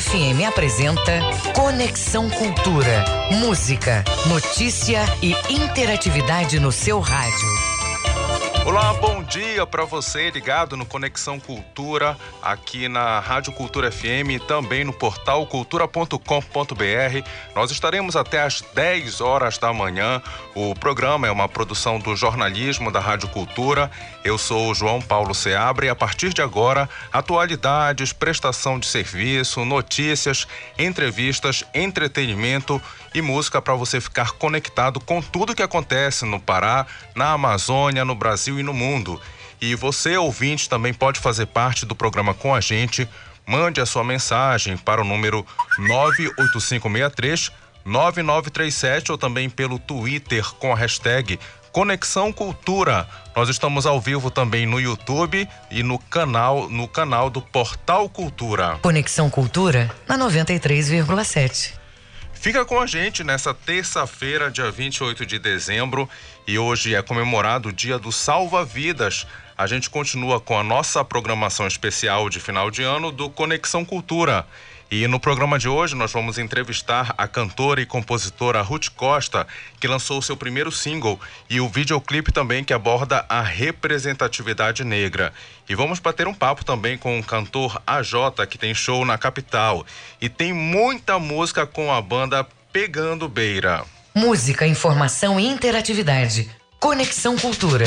FM apresenta Conexão Cultura. Música, notícia e interatividade no seu rádio. Olá, bom dia para você ligado no Conexão Cultura, aqui na Rádio Cultura FM e também no portal cultura.com.br. Nós estaremos até às 10 horas da manhã. O programa é uma produção do jornalismo da Rádio Cultura. Eu sou o João Paulo Seabra e a partir de agora, atualidades, prestação de serviço, notícias, entrevistas, entretenimento e música para você ficar conectado com tudo que acontece no Pará, na Amazônia, no Brasil e no mundo. E você, ouvinte, também pode fazer parte do programa com a gente. Mande a sua mensagem para o número 98563 9937 ou também pelo Twitter com a hashtag Conexão Cultura. Nós estamos ao vivo também no YouTube e no canal no canal do Portal Cultura. Conexão Cultura na 93,7. Fica com a gente nessa terça-feira, dia 28 de dezembro, e hoje é comemorado o Dia do Salva-Vidas. A gente continua com a nossa programação especial de final de ano do Conexão Cultura. E no programa de hoje nós vamos entrevistar a cantora e compositora Ruth Costa, que lançou seu primeiro single, e o videoclipe também que aborda a representatividade negra. E vamos bater um papo também com o cantor AJ, que tem show na capital. E tem muita música com a banda Pegando Beira. Música, informação e interatividade. Conexão Cultura.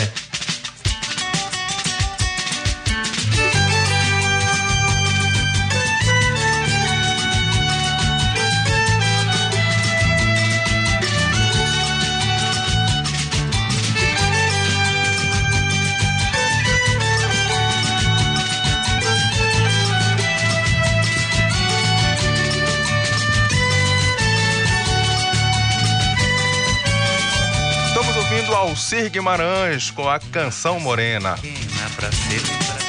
Alcir Guimarães com a canção Morena. ser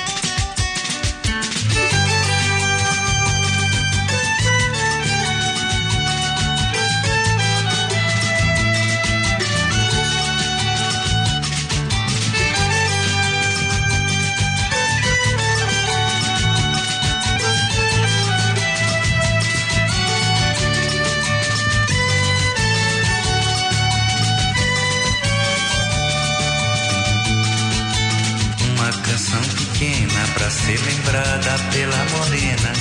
lembrada pela morena.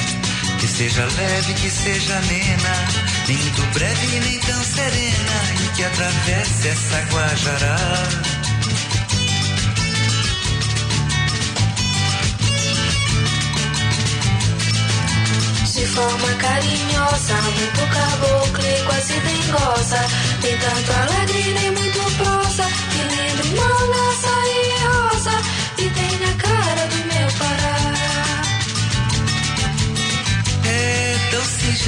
Que seja leve, que seja nena, nem muito breve nem tão serena, e que atravesse essa Guajará. De forma carinhosa, muito caboclo e quase dengosa. Nem tanto alegre, nem muito prosa, que lembre manga, e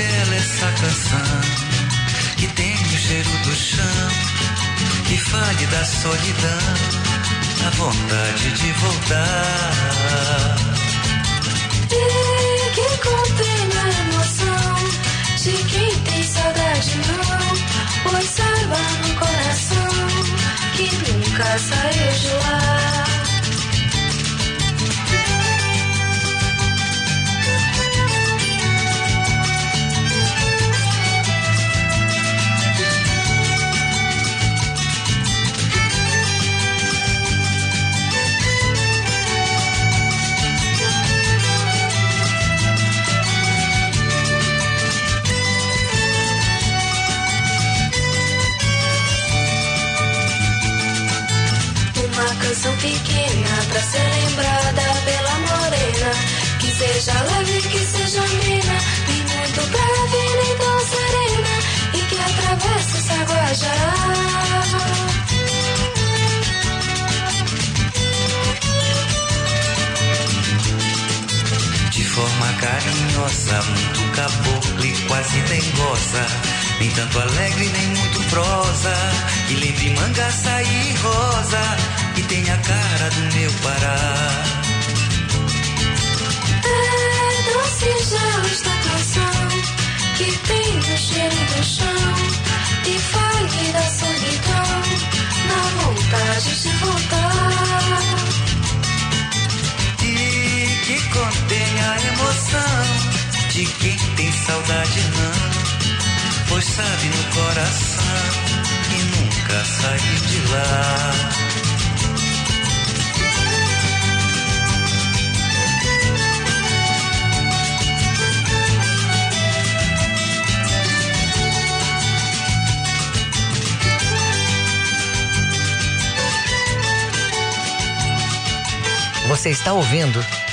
essa canção que tem o cheiro do chão que fale da solidão, a vontade de voltar. E que contém a emoção de quem tem saudade não, pois saiba no coração que nunca saiu de lá.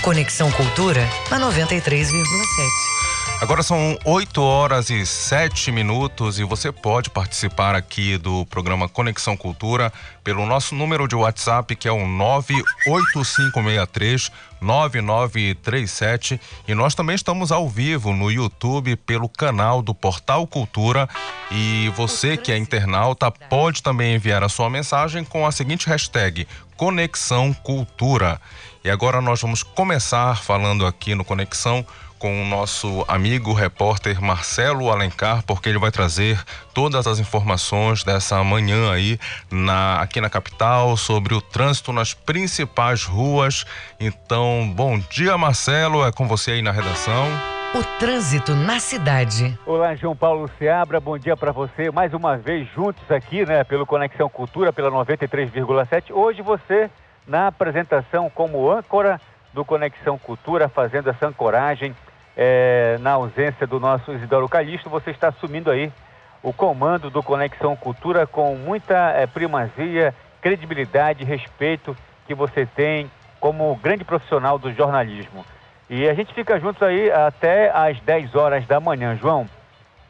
Conexão Cultura na 93,7. Agora são 8 horas e 7 minutos e você pode participar aqui do programa Conexão Cultura pelo nosso número de WhatsApp que é o 98563 9937 e nós também estamos ao vivo no YouTube pelo canal do Portal Cultura e você que é internauta pode também enviar a sua mensagem com a seguinte hashtag Conexão Cultura. E agora nós vamos começar falando aqui no Conexão com o nosso amigo repórter Marcelo Alencar, porque ele vai trazer todas as informações dessa manhã aí na, aqui na capital sobre o trânsito nas principais ruas. Então, bom dia, Marcelo, é com você aí na redação. O trânsito na cidade. Olá, João Paulo Seabra, bom dia para você. Mais uma vez juntos aqui, né, pelo Conexão Cultura, pela 93,7. Hoje você na apresentação como âncora do Conexão Cultura, fazendo essa ancoragem é, na ausência do nosso Isidoro Calixto, você está assumindo aí o comando do Conexão Cultura com muita é, primazia, credibilidade, respeito que você tem como grande profissional do jornalismo. E a gente fica juntos aí até às 10 horas da manhã, João.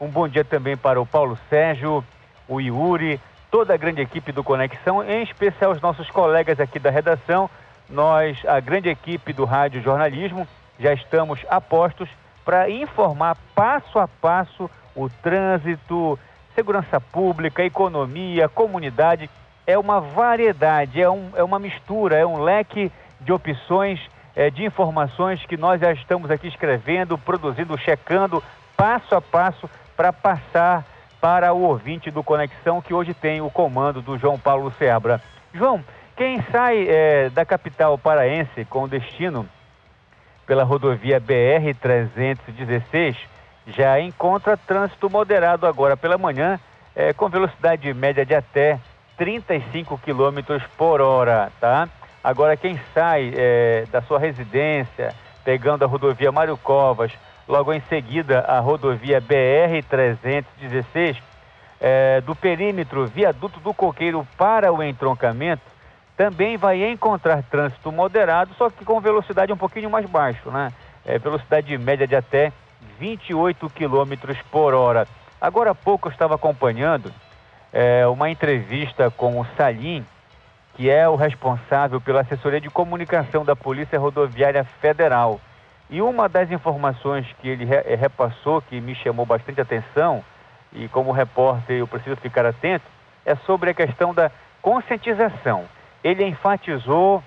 Um bom dia também para o Paulo Sérgio, o Yuri, toda a grande equipe do Conexão, em especial os nossos colegas aqui da redação. Nós, a grande equipe do Rádio Jornalismo, já estamos a postos para informar passo a passo o trânsito, segurança pública, economia, comunidade. É uma variedade, é, um, é uma mistura, é um leque de opções, é, de informações que nós já estamos aqui escrevendo, produzindo, checando passo a passo para passar para o ouvinte do Conexão, que hoje tem o comando do João Paulo Seabra. João, quem sai é, da capital paraense com destino pela rodovia BR-316 já encontra trânsito moderado agora pela manhã, é, com velocidade média de até 35 km por hora, tá? Agora, quem sai é, da sua residência, pegando a rodovia Mário Covas, logo em seguida a rodovia BR-316, é, do perímetro viaduto do Coqueiro para o entroncamento, também vai encontrar trânsito moderado, só que com velocidade um pouquinho mais baixo, né? É, velocidade média de até 28 km por hora. Agora há pouco eu estava acompanhando é, uma entrevista com o Salim, que é o responsável pela assessoria de comunicação da Polícia Rodoviária Federal. E uma das informações que ele re repassou, que me chamou bastante atenção, e como repórter eu preciso ficar atento, é sobre a questão da conscientização. Ele enfatizou,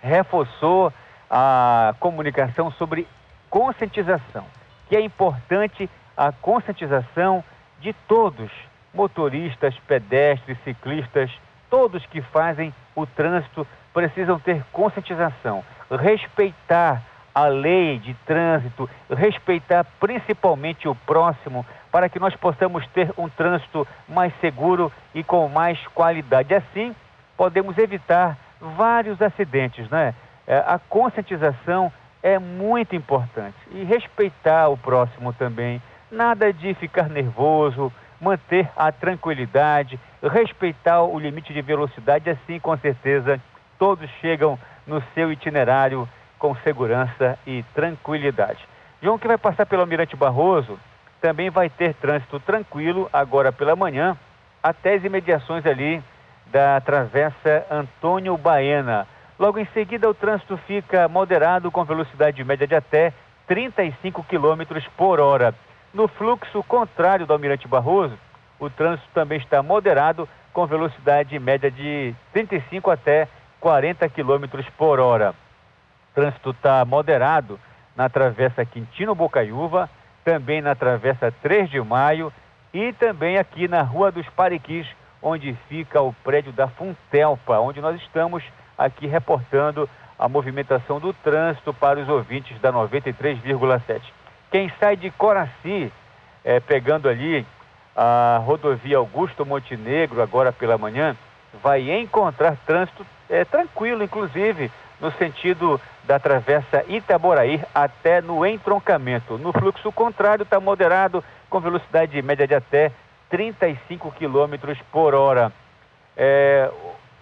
reforçou a comunicação sobre conscientização, que é importante a conscientização de todos, motoristas, pedestres, ciclistas, todos que fazem o trânsito precisam ter conscientização, respeitar a lei de trânsito, respeitar principalmente o próximo, para que nós possamos ter um trânsito mais seguro e com mais qualidade. Assim, podemos evitar vários acidentes, né? É, a conscientização é muito importante e respeitar o próximo também. Nada de ficar nervoso, manter a tranquilidade, respeitar o limite de velocidade, assim com certeza todos chegam no seu itinerário com segurança e tranquilidade. João, que vai passar pelo Almirante Barroso, também vai ter trânsito tranquilo agora pela manhã, até as imediações ali da Travessa Antônio Baena. Logo em seguida, o trânsito fica moderado com velocidade média de até 35 km por hora. No fluxo contrário do Almirante Barroso, o trânsito também está moderado com velocidade média de 35 até 40 km por hora trânsito está moderado na Travessa Quintino Bocaiúva, também na Travessa 3 de Maio e também aqui na Rua dos Pariquis, onde fica o prédio da Funtelpa, onde nós estamos aqui reportando a movimentação do trânsito para os ouvintes da 93,7. Quem sai de Coraci, é, pegando ali a rodovia Augusto Montenegro, agora pela manhã, vai encontrar trânsito é, tranquilo, inclusive, no sentido da travessa Itaboraí até no entroncamento. No fluxo contrário, está moderado, com velocidade média de até 35 km por hora. É,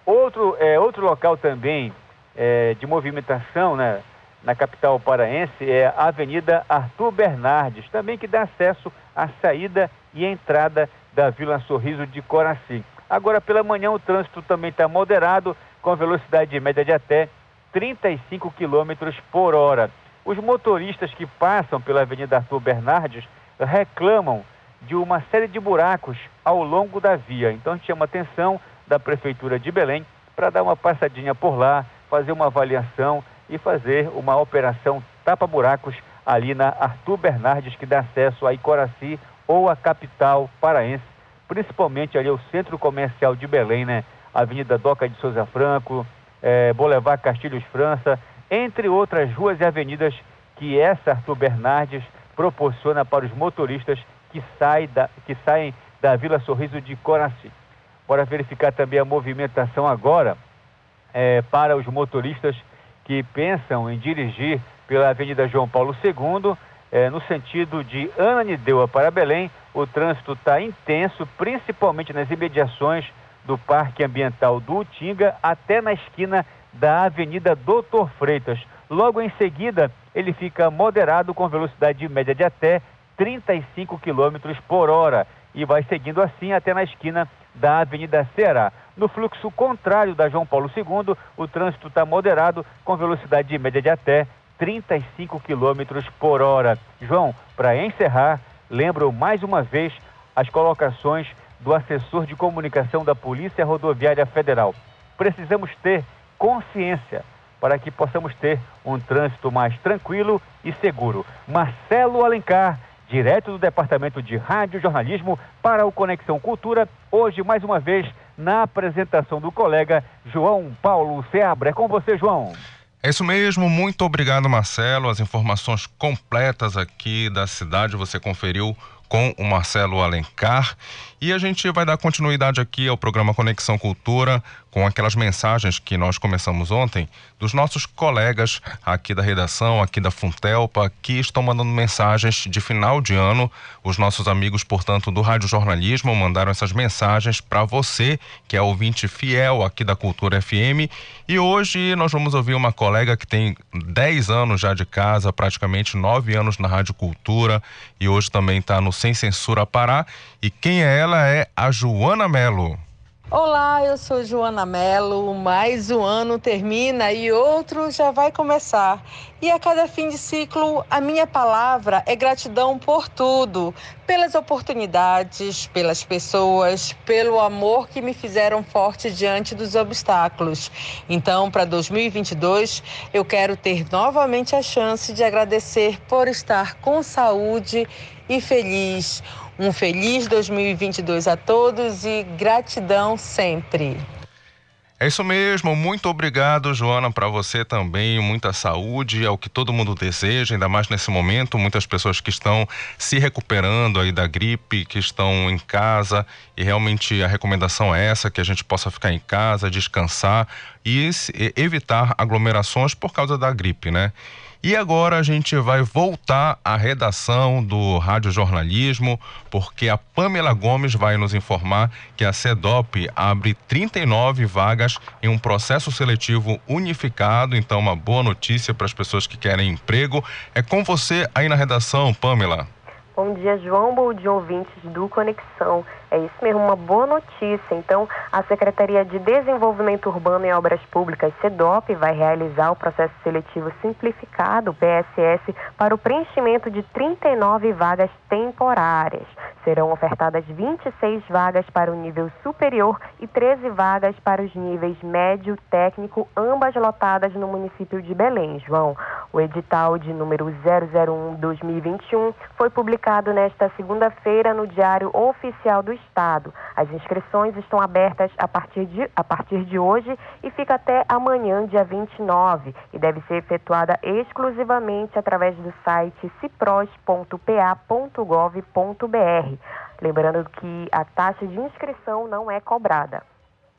outro, é, outro local também é, de movimentação né, na capital paraense é a Avenida Arthur Bernardes, também que dá acesso à saída e entrada da Vila Sorriso de Coraci. Agora pela manhã o trânsito também está moderado, com velocidade média de até 35 km por hora. Os motoristas que passam pela Avenida Arthur Bernardes reclamam de uma série de buracos ao longo da via. Então chama atenção da Prefeitura de Belém para dar uma passadinha por lá, fazer uma avaliação e fazer uma operação tapa-buracos ali na Arthur Bernardes, que dá acesso a Icoraci ou a capital paraense, principalmente ali ao centro comercial de Belém, né? Avenida Doca de Souza Franco, é, Boulevard Castilhos França, entre outras ruas e avenidas que essa Arthur Bernardes proporciona para os motoristas que, sai da, que saem da Vila Sorriso de Coraci. Bora verificar também a movimentação agora é, para os motoristas que pensam em dirigir pela Avenida João Paulo II, é, no sentido de Ananindeua para Belém. O trânsito está intenso, principalmente nas imediações do Parque Ambiental do Utinga até na esquina da Avenida Doutor Freitas. Logo em seguida, ele fica moderado com velocidade média de até 35 km por hora e vai seguindo assim até na esquina da Avenida Ceará. No fluxo contrário da João Paulo II, o trânsito está moderado com velocidade média de até 35 km por hora. João, para encerrar, lembro mais uma vez as colocações do assessor de comunicação da Polícia Rodoviária Federal. Precisamos ter consciência para que possamos ter um trânsito mais tranquilo e seguro. Marcelo Alencar, direto do Departamento de Rádio Jornalismo para o Conexão Cultura, hoje mais uma vez na apresentação do colega João Paulo Seabra. É com você, João. É isso mesmo, muito obrigado, Marcelo. As informações completas aqui da cidade você conferiu com o Marcelo Alencar. E a gente vai dar continuidade aqui ao programa Conexão Cultura com aquelas mensagens que nós começamos ontem dos nossos colegas aqui da redação, aqui da Funtelpa, que estão mandando mensagens de final de ano. Os nossos amigos, portanto, do Rádio Jornalismo mandaram essas mensagens para você, que é ouvinte fiel aqui da Cultura FM. E hoje nós vamos ouvir uma colega que tem 10 anos já de casa, praticamente 9 anos na Rádio Cultura, e hoje também está no Sem Censura Pará. E quem é ela é a Joana Melo. Olá, eu sou Joana Mello. Mais um ano termina e outro já vai começar. E a cada fim de ciclo, a minha palavra é gratidão por tudo, pelas oportunidades, pelas pessoas, pelo amor que me fizeram forte diante dos obstáculos. Então, para 2022, eu quero ter novamente a chance de agradecer por estar com saúde e feliz. Um feliz 2022 a todos e gratidão sempre. É isso mesmo, muito obrigado, Joana, para você também. Muita saúde, é o que todo mundo deseja, ainda mais nesse momento. Muitas pessoas que estão se recuperando aí da gripe, que estão em casa, e realmente a recomendação é essa: que a gente possa ficar em casa, descansar e evitar aglomerações por causa da gripe, né? E agora a gente vai voltar à redação do Rádio Jornalismo, porque a Pamela Gomes vai nos informar que a CEDOP abre 39 vagas em um processo seletivo unificado. Então, uma boa notícia para as pessoas que querem emprego. É com você aí na redação, Pamela. Bom dia, João. Bom dia, ouvintes do Conexão. É isso mesmo, uma boa notícia. Então, a Secretaria de Desenvolvimento Urbano e Obras Públicas, SEDOP, vai realizar o processo seletivo simplificado, PSS, para o preenchimento de 39 vagas temporárias. Serão ofertadas 26 vagas para o nível superior e 13 vagas para os níveis médio técnico, ambas lotadas no município de Belém, João. O edital de número 001-2021 foi publicado nesta segunda-feira no Diário Oficial do Estado. As inscrições estão abertas a partir, de, a partir de hoje e fica até amanhã, dia 29, e deve ser efetuada exclusivamente através do site cipros.pa.gov.br. Lembrando que a taxa de inscrição não é cobrada.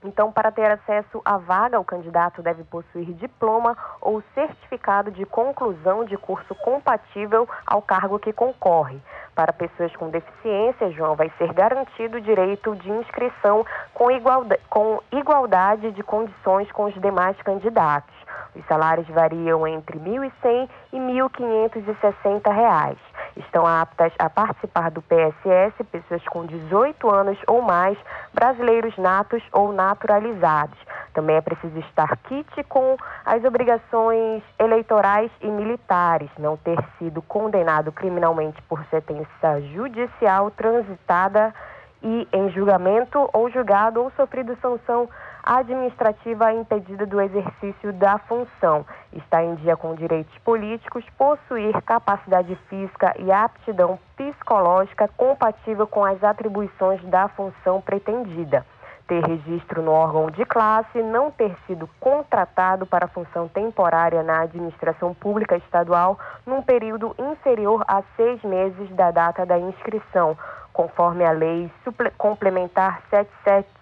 Então, para ter acesso à vaga, o candidato deve possuir diploma ou certificado de conclusão de curso compatível ao cargo que concorre. Para pessoas com deficiência, João, vai ser garantido o direito de inscrição com igualdade, com igualdade de condições com os demais candidatos. Os salários variam entre R$ 1.100 e R$ 1.560. Estão aptas a participar do PSS pessoas com 18 anos ou mais, brasileiros natos ou naturalizados. Também é preciso estar kit com as obrigações eleitorais e militares, não ter sido condenado criminalmente por sentença judicial transitada e em julgamento ou julgado ou sofrido sanção administrativa impedida do exercício da função, está em dia com direitos políticos, possuir capacidade física e aptidão psicológica compatível com as atribuições da função pretendida ter registro no órgão de classe, não ter sido contratado para função temporária na administração pública estadual num período inferior a seis meses da data da inscrição, conforme a Lei Complementar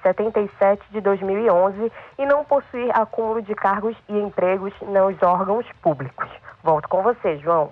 77 de 2011, e não possuir acúmulo de cargos e empregos nos órgãos públicos. Volto com você, João.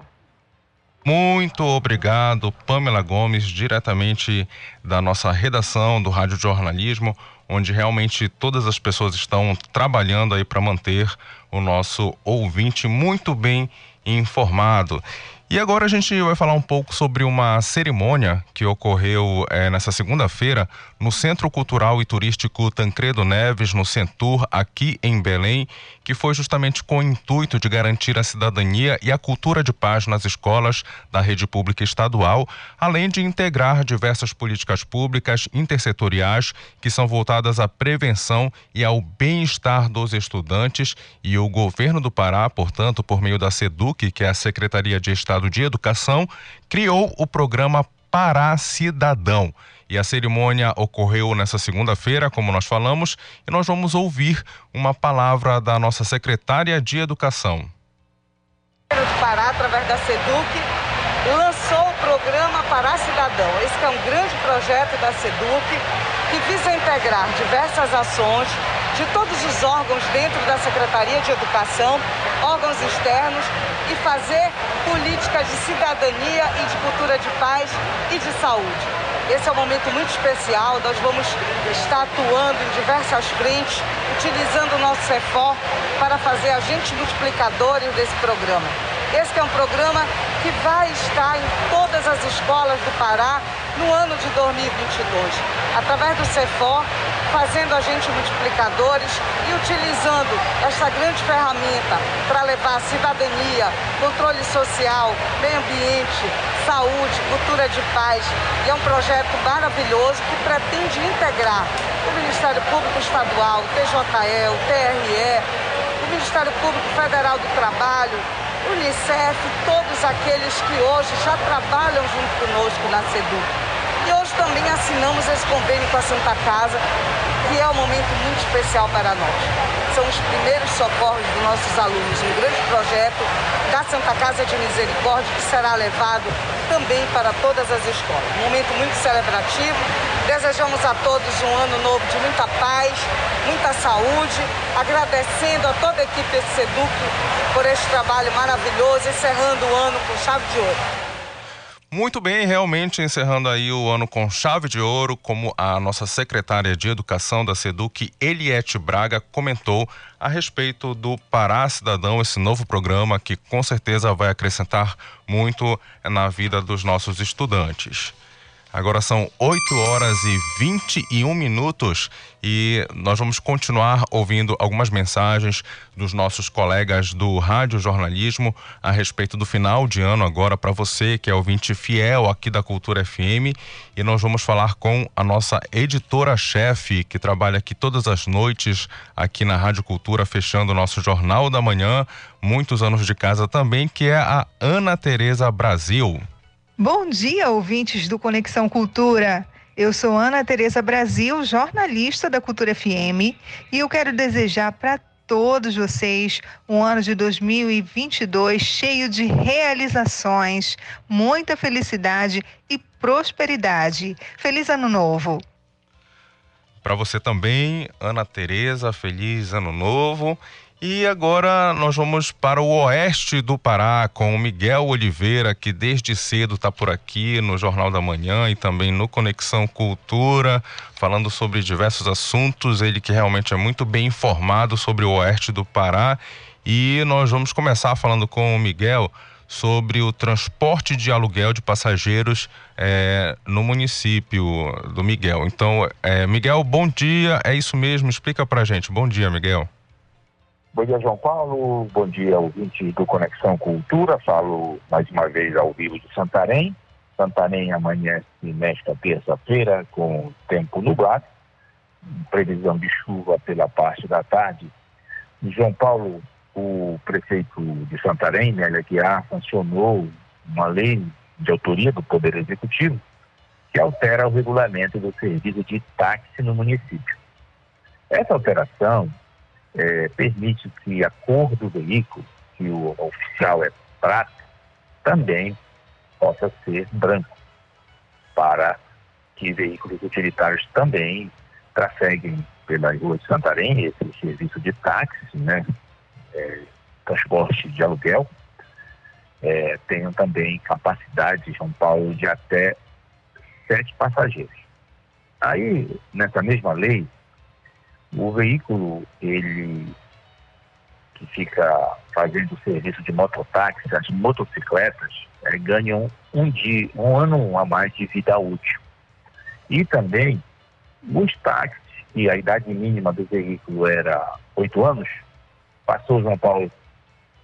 Muito obrigado, Pamela Gomes, diretamente da nossa redação do Rádio Jornalismo, onde realmente todas as pessoas estão trabalhando aí para manter o nosso ouvinte muito bem informado. E agora a gente vai falar um pouco sobre uma cerimônia que ocorreu é, nessa segunda-feira no Centro Cultural e Turístico Tancredo Neves, no Centur, aqui em Belém, que foi justamente com o intuito de garantir a cidadania e a cultura de paz nas escolas da rede pública estadual, além de integrar diversas políticas públicas intersetoriais que são voltadas à prevenção e ao bem-estar dos estudantes. E o governo do Pará, portanto, por meio da SEDUC, que é a Secretaria de Estado de Educação, criou o programa Pará Cidadão. E a cerimônia ocorreu nessa segunda-feira, como nós falamos, e nós vamos ouvir uma palavra da nossa secretária de Educação. O Pará, através da SEDUC, lançou o programa Pará Cidadão. Esse é um grande projeto da SEDUC que visa integrar diversas ações de todos os órgãos dentro da Secretaria de Educação, órgãos externos, e fazer políticas de cidadania e de cultura de paz e de saúde. Esse é um momento muito especial, nós vamos estar atuando em diversas frentes, utilizando o nosso CEFOR para fazer agentes multiplicadores desse programa. Esse é um programa que vai estar em todas as escolas do Pará no ano de 2022, através do CEFOR, fazendo agentes multiplicadores e utilizando essa grande ferramenta para levar cidadania, controle social, meio ambiente, saúde, cultura de paz. E é um projeto maravilhoso que pretende integrar o Ministério Público Estadual, o TJE, o TRE, o Ministério Público Federal do Trabalho, Unicef, todos aqueles que hoje já trabalham junto conosco na SEDU. E hoje também assinamos esse convênio com a Santa Casa, que é um momento muito especial para nós. São os primeiros socorros dos nossos alunos, um grande projeto da Santa Casa de Misericórdia que será levado também para todas as escolas. Um momento muito celebrativo. Desejamos a todos um ano novo de muita paz, muita saúde, agradecendo a toda a equipe do SEDUC por este trabalho maravilhoso, encerrando o ano com chave de ouro. Muito bem, realmente encerrando aí o ano com chave de ouro, como a nossa secretária de Educação da SEDUC, Eliette Braga, comentou a respeito do Pará Cidadão, esse novo programa que com certeza vai acrescentar muito na vida dos nossos estudantes. Agora são 8 horas e 21 minutos e nós vamos continuar ouvindo algumas mensagens dos nossos colegas do Rádio Jornalismo a respeito do final de ano agora para você que é ouvinte fiel aqui da Cultura FM e nós vamos falar com a nossa editora-chefe que trabalha aqui todas as noites aqui na Rádio Cultura fechando o nosso Jornal da Manhã, muitos anos de casa também, que é a Ana Tereza Brasil. Bom dia, ouvintes do Conexão Cultura. Eu sou Ana Tereza Brasil, jornalista da Cultura FM, e eu quero desejar para todos vocês um ano de 2022 cheio de realizações, muita felicidade e prosperidade. Feliz Ano Novo! Para você também, Ana Tereza, feliz Ano Novo. E agora nós vamos para o oeste do Pará com o Miguel Oliveira, que desde cedo está por aqui no Jornal da Manhã e também no Conexão Cultura, falando sobre diversos assuntos. Ele que realmente é muito bem informado sobre o oeste do Pará. E nós vamos começar falando com o Miguel sobre o transporte de aluguel de passageiros é, no município do Miguel. Então, é, Miguel, bom dia. É isso mesmo? Explica para gente. Bom dia, Miguel. Bom dia, João Paulo. Bom dia, ouvinte do Conexão Cultura. Falo mais uma vez ao vivo de Santarém. Santarém amanhece nesta terça-feira com tempo nublado, previsão de chuva pela parte da tarde. João Paulo, o prefeito de Santarém, Nélia Guiar, sancionou uma lei de autoria do Poder Executivo que altera o regulamento do serviço de táxi no município. Essa alteração é, permite que a cor do veículo, que o oficial é prata, também possa ser branco, para que veículos utilitários também trafeguem pela rua de Santarém, esse serviço de táxi, né, é, transporte de aluguel, é, tenham também capacidade, São Paulo, de até sete passageiros. Aí, nessa mesma lei, o veículo, ele que fica fazendo o serviço de mototáxi, as motocicletas, é, ganham um dia, um ano a mais de vida útil. E também os táxis, que a idade mínima do veículo era oito anos, passou João Paulo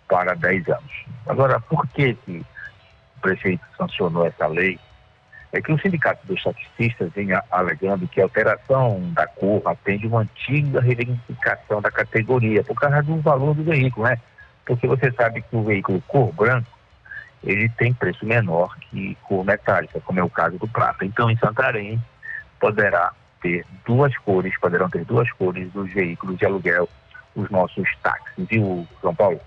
para 10 anos. Agora, por que, que o prefeito sancionou essa lei? É que o Sindicato dos Taxistas vem alegando que a alteração da cor atende uma antiga reivindicação da categoria, por causa do valor do veículo, né? Porque você sabe que o veículo cor branco, ele tem preço menor que cor metálica, como é o caso do prata. Então, em Santarém, poderá ter duas cores, poderão ter duas cores dos veículos de aluguel, os nossos táxis, viu, João Paulo?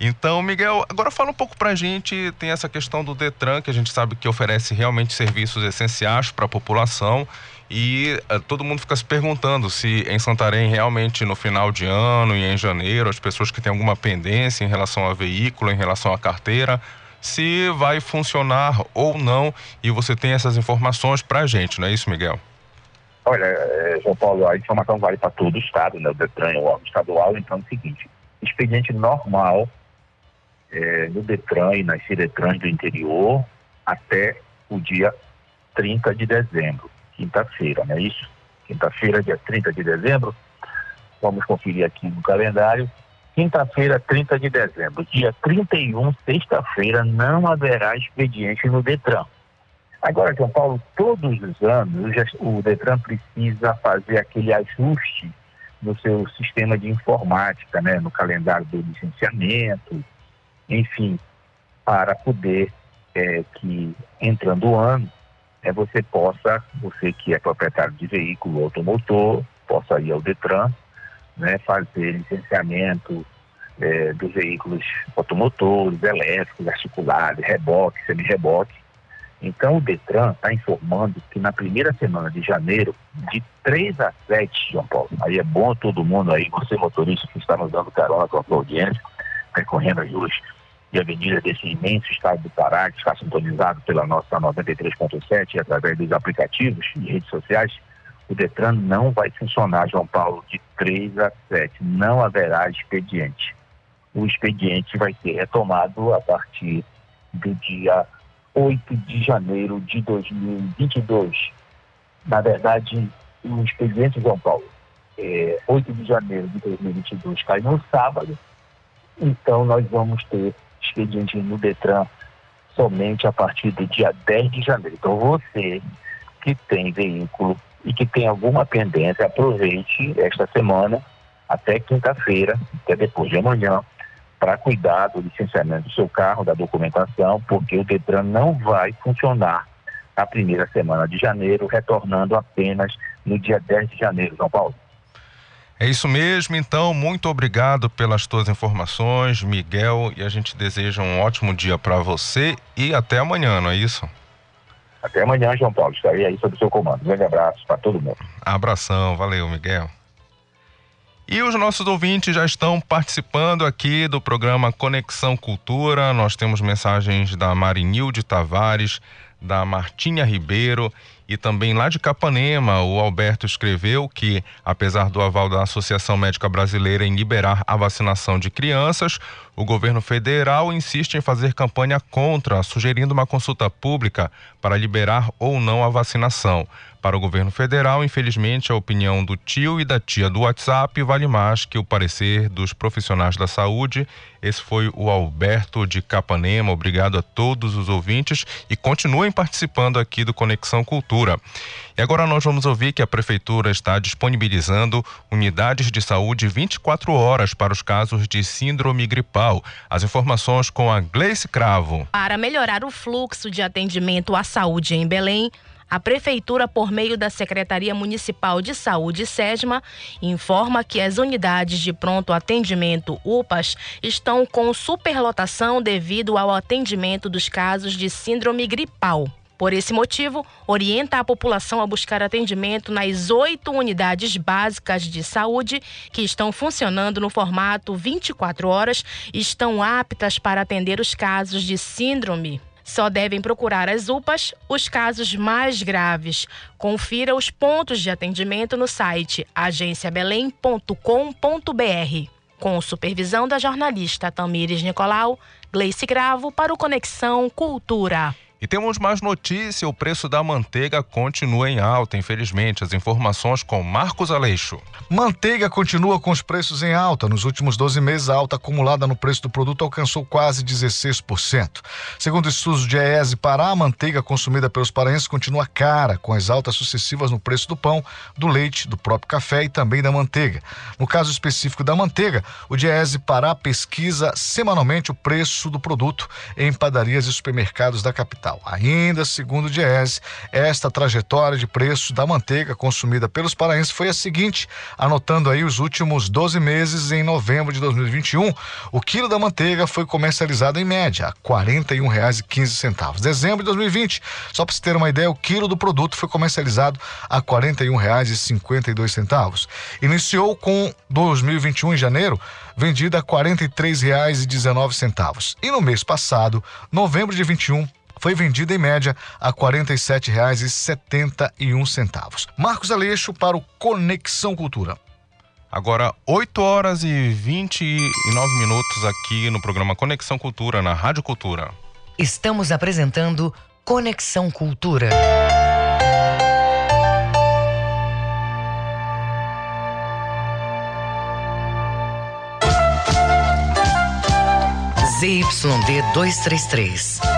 Então, Miguel, agora fala um pouco para a gente, tem essa questão do Detran, que a gente sabe que oferece realmente serviços essenciais para a população e uh, todo mundo fica se perguntando se em Santarém realmente no final de ano e em janeiro as pessoas que têm alguma pendência em relação a veículo, em relação à carteira, se vai funcionar ou não e você tem essas informações para a gente, não é isso, Miguel? Olha, é, João Paulo, a informação vale para todo o estado, né? O Detran é o órgão estadual, então é o seguinte, expediente normal é, no Detran e nas Ciretrans do interior até o dia 30 de dezembro, quinta-feira, não é isso? Quinta-feira, dia 30 de dezembro. Vamos conferir aqui no calendário. Quinta-feira, 30 de dezembro. Dia 31, sexta-feira, não haverá expediente no Detran. Agora, João Paulo, todos os anos o Detran precisa fazer aquele ajuste no seu sistema de informática, né? no calendário do licenciamento, enfim, para poder é, que, entrando o ano, é, você possa, você que é proprietário de veículo automotor, possa ir ao Detran, né, fazer licenciamento é, dos veículos automotores, elétricos, articulados, reboque, semi-reboque. Então, o Detran está informando que na primeira semana de janeiro, de 3 a 7, João Paulo, aí é bom todo mundo aí, você motorista que está nos dando carona com a audiência, percorrendo as ruas de avenida desse imenso estado do Pará, que está sintonizado pela nossa 93.7 através dos aplicativos e redes sociais, o Detran não vai funcionar, João Paulo, de 3 a 7. Não haverá expediente. O expediente vai ser retomado a partir do dia 8 de janeiro de 2022. Na verdade, o expediente, João Paulo, é, 8 de janeiro de 2022 cai no sábado, então nós vamos ter expediente no Detran somente a partir do dia 10 de janeiro. Então, você que tem veículo e que tem alguma pendência, aproveite esta semana até quinta-feira, até depois de amanhã, para cuidar do licenciamento do seu carro, da documentação, porque o Detran não vai funcionar na primeira semana de janeiro, retornando apenas no dia 10 de janeiro, São Paulo. É isso mesmo, então, muito obrigado pelas tuas informações, Miguel, e a gente deseja um ótimo dia para você e até amanhã, não é isso? Até amanhã, João Paulo. Estarei aí sob seu comando. Um grande abraço para todo mundo. Abração, valeu, Miguel. E os nossos ouvintes já estão participando aqui do programa Conexão Cultura. Nós temos mensagens da Marinilde Tavares, da Martinha Ribeiro e também lá de Capanema, o Alberto escreveu que, apesar do aval da Associação Médica Brasileira em liberar a vacinação de crianças, o governo federal insiste em fazer campanha contra, sugerindo uma consulta pública para liberar ou não a vacinação. Para o governo federal, infelizmente, a opinião do tio e da tia do WhatsApp vale mais que o parecer dos profissionais da saúde. Esse foi o Alberto de Capanema. Obrigado a todos os ouvintes e continuem participando aqui do Conexão Cultura. E agora nós vamos ouvir que a Prefeitura está disponibilizando unidades de saúde 24 horas para os casos de síndrome gripal. As informações com a Gleice Cravo. Para melhorar o fluxo de atendimento à saúde em Belém, a Prefeitura, por meio da Secretaria Municipal de Saúde, SESMA, informa que as unidades de pronto atendimento UPAs estão com superlotação devido ao atendimento dos casos de síndrome gripal. Por esse motivo, orienta a população a buscar atendimento nas oito unidades básicas de saúde que estão funcionando no formato 24 horas e estão aptas para atender os casos de síndrome. Só devem procurar as UPAs os casos mais graves. Confira os pontos de atendimento no site agenciabelém.com.br. Com supervisão da jornalista Tamires Nicolau, Gleice Gravo para o Conexão Cultura. E temos mais notícia: o preço da manteiga continua em alta, infelizmente. As informações com Marcos Aleixo. Manteiga continua com os preços em alta. Nos últimos 12 meses, a alta acumulada no preço do produto alcançou quase 16%. Segundo estudos de EES Pará, a manteiga consumida pelos paraenses continua cara, com as altas sucessivas no preço do pão, do leite, do próprio café e também da manteiga. No caso específico da manteiga, o Diese Pará pesquisa semanalmente o preço do produto em padarias e supermercados da capital. Ainda segundo o Diese, esta trajetória de preço da manteiga consumida pelos paraenses foi a seguinte, anotando aí os últimos 12 meses em novembro de 2021, o quilo da manteiga foi comercializado em média a R$ 41,15. Dezembro de 2020, só para se ter uma ideia, o quilo do produto foi comercializado a R$ 41,52. Iniciou com 2021 em janeiro, vendida a R$ 43,19. E no mês passado, novembro de 21, foi vendida em média a R$ 47,71. Marcos Aleixo para o Conexão Cultura. Agora, 8 horas e 29 minutos aqui no programa Conexão Cultura, na Rádio Cultura. Estamos apresentando Conexão Cultura. ZYD 233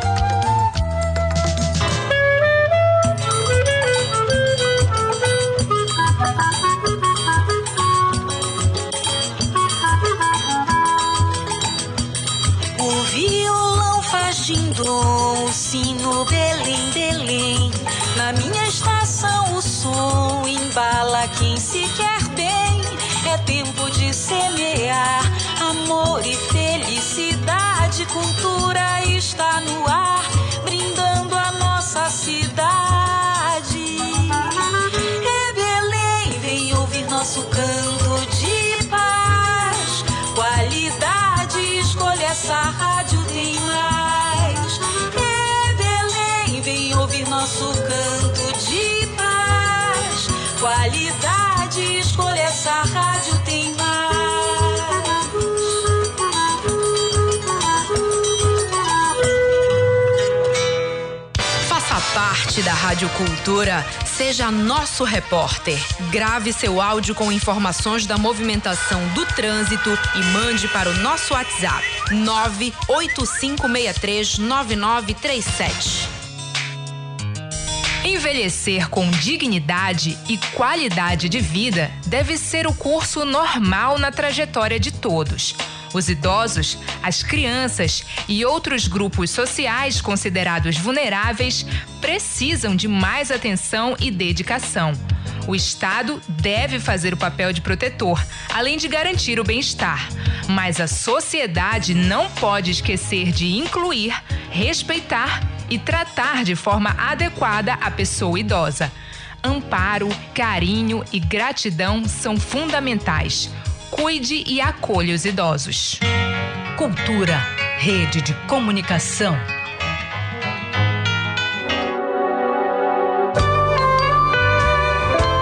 Som, o sino Belém, Belém. Na minha estação o som embala quem se quer bem. É tempo de semear amor e felicidade. Cultura está no ar, Parte da Rádio Cultura Seja nosso repórter. Grave seu áudio com informações da movimentação do trânsito e mande para o nosso WhatsApp 985639937. Envelhecer com dignidade e qualidade de vida deve ser o curso normal na trajetória de todos. Os idosos, as crianças e outros grupos sociais considerados vulneráveis precisam de mais atenção e dedicação. O Estado deve fazer o papel de protetor, além de garantir o bem-estar. Mas a sociedade não pode esquecer de incluir, respeitar e tratar de forma adequada a pessoa idosa. Amparo, carinho e gratidão são fundamentais. Cuide e acolha os idosos. Cultura, rede de comunicação.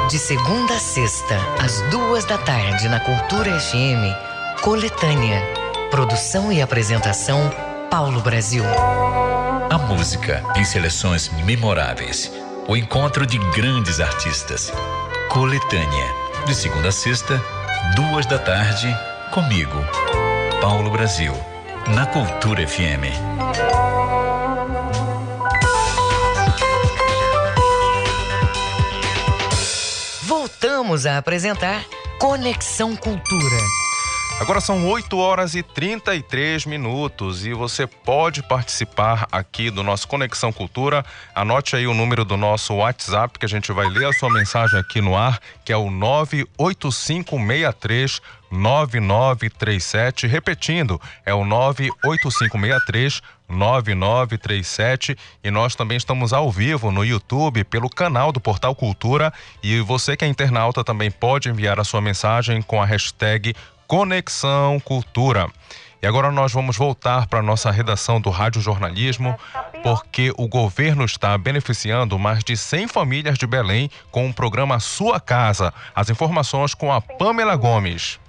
De segunda a sexta, às duas da tarde, na Cultura FM, Coletânea. Produção e apresentação, Paulo Brasil. A música em seleções memoráveis. O encontro de grandes artistas. Coletânea. De segunda a sexta, duas da tarde, comigo, Paulo Brasil, na Cultura FM. Voltamos a apresentar Conexão Cultura. Agora são 8 horas e 33 minutos e você pode participar aqui do nosso Conexão Cultura. Anote aí o número do nosso WhatsApp que a gente vai ler a sua mensagem aqui no ar, que é o 98563 9937. Repetindo, é o 98563 9937 e nós também estamos ao vivo no YouTube pelo canal do Portal Cultura e você que é internauta também pode enviar a sua mensagem com a hashtag Conexão Cultura. E agora nós vamos voltar para a nossa redação do Rádio Jornalismo, porque o governo está beneficiando mais de 100 famílias de Belém com o programa Sua Casa. As informações com a Pamela Gomes.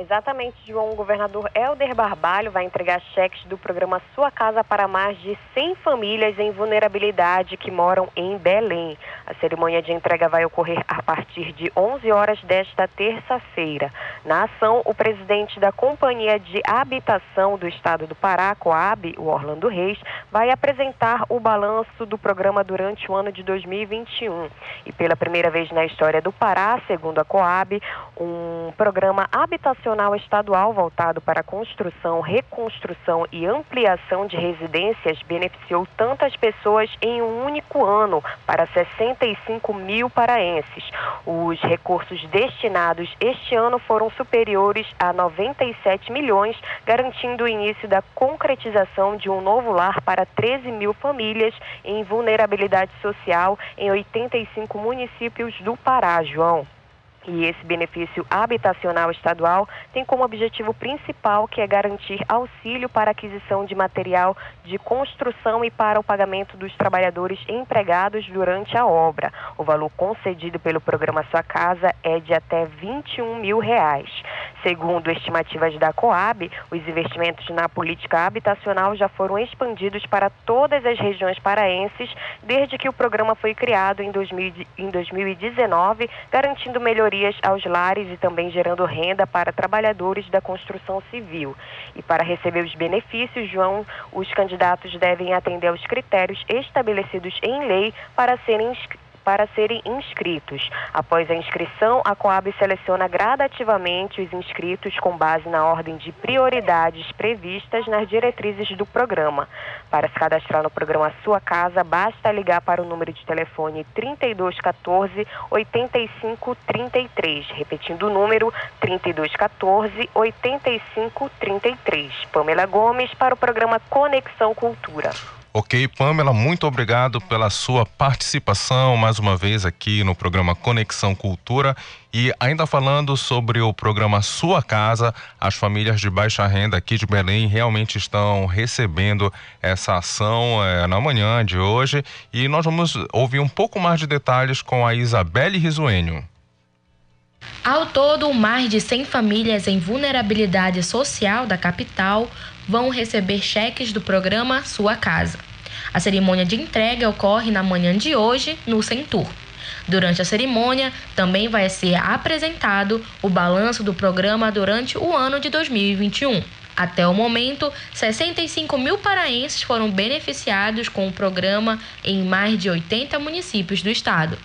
Exatamente, João. O governador Helder Barbalho vai entregar cheques do programa Sua Casa para mais de 100 famílias em vulnerabilidade que moram em Belém. A cerimônia de entrega vai ocorrer a partir de 11 horas desta terça-feira. Na ação, o presidente da Companhia de Habitação do Estado do Pará, Coab, o Orlando Reis, vai apresentar o balanço do programa durante o ano de 2021. E pela primeira vez na história do Pará, segundo a Coab, um programa habitacional estadual voltado para a construção, reconstrução e ampliação de residências beneficiou tantas pessoas em um único ano para 65 mil paraenses. Os recursos destinados este ano foram superiores a 97 milhões, garantindo o início da concretização de um novo lar para 13 mil famílias em vulnerabilidade social em 85 municípios do Pará, João. E esse benefício habitacional estadual tem como objetivo principal que é garantir auxílio para aquisição de material de construção e para o pagamento dos trabalhadores empregados durante a obra. O valor concedido pelo programa Sua Casa é de até 21 mil reais. Segundo estimativas da Coab, os investimentos na política habitacional já foram expandidos para todas as regiões paraenses desde que o programa foi criado em, 2019, garantindo melhorias melhorias aos lares e também gerando renda para trabalhadores da construção civil. E para receber os benefícios, João, os candidatos devem atender aos critérios estabelecidos em lei para serem inscritos para serem inscritos. Após a inscrição, a Coab seleciona gradativamente os inscritos com base na ordem de prioridades previstas nas diretrizes do programa. Para se cadastrar no programa Sua Casa, basta ligar para o número de telefone 3214 8533. Repetindo o número 3214 8533. Pamela Gomes para o programa Conexão Cultura. Ok, Pamela, muito obrigado pela sua participação mais uma vez aqui no programa Conexão Cultura. E ainda falando sobre o programa Sua Casa, as famílias de baixa renda aqui de Belém realmente estão recebendo essa ação é, na manhã de hoje. E nós vamos ouvir um pouco mais de detalhes com a Isabelle Risuênio. Ao todo, mais de 100 famílias em vulnerabilidade social da capital vão receber cheques do programa Sua Casa. A cerimônia de entrega ocorre na manhã de hoje no Centur. Durante a cerimônia, também vai ser apresentado o balanço do programa durante o ano de 2021. Até o momento, 65 mil paraenses foram beneficiados com o programa em mais de 80 municípios do estado.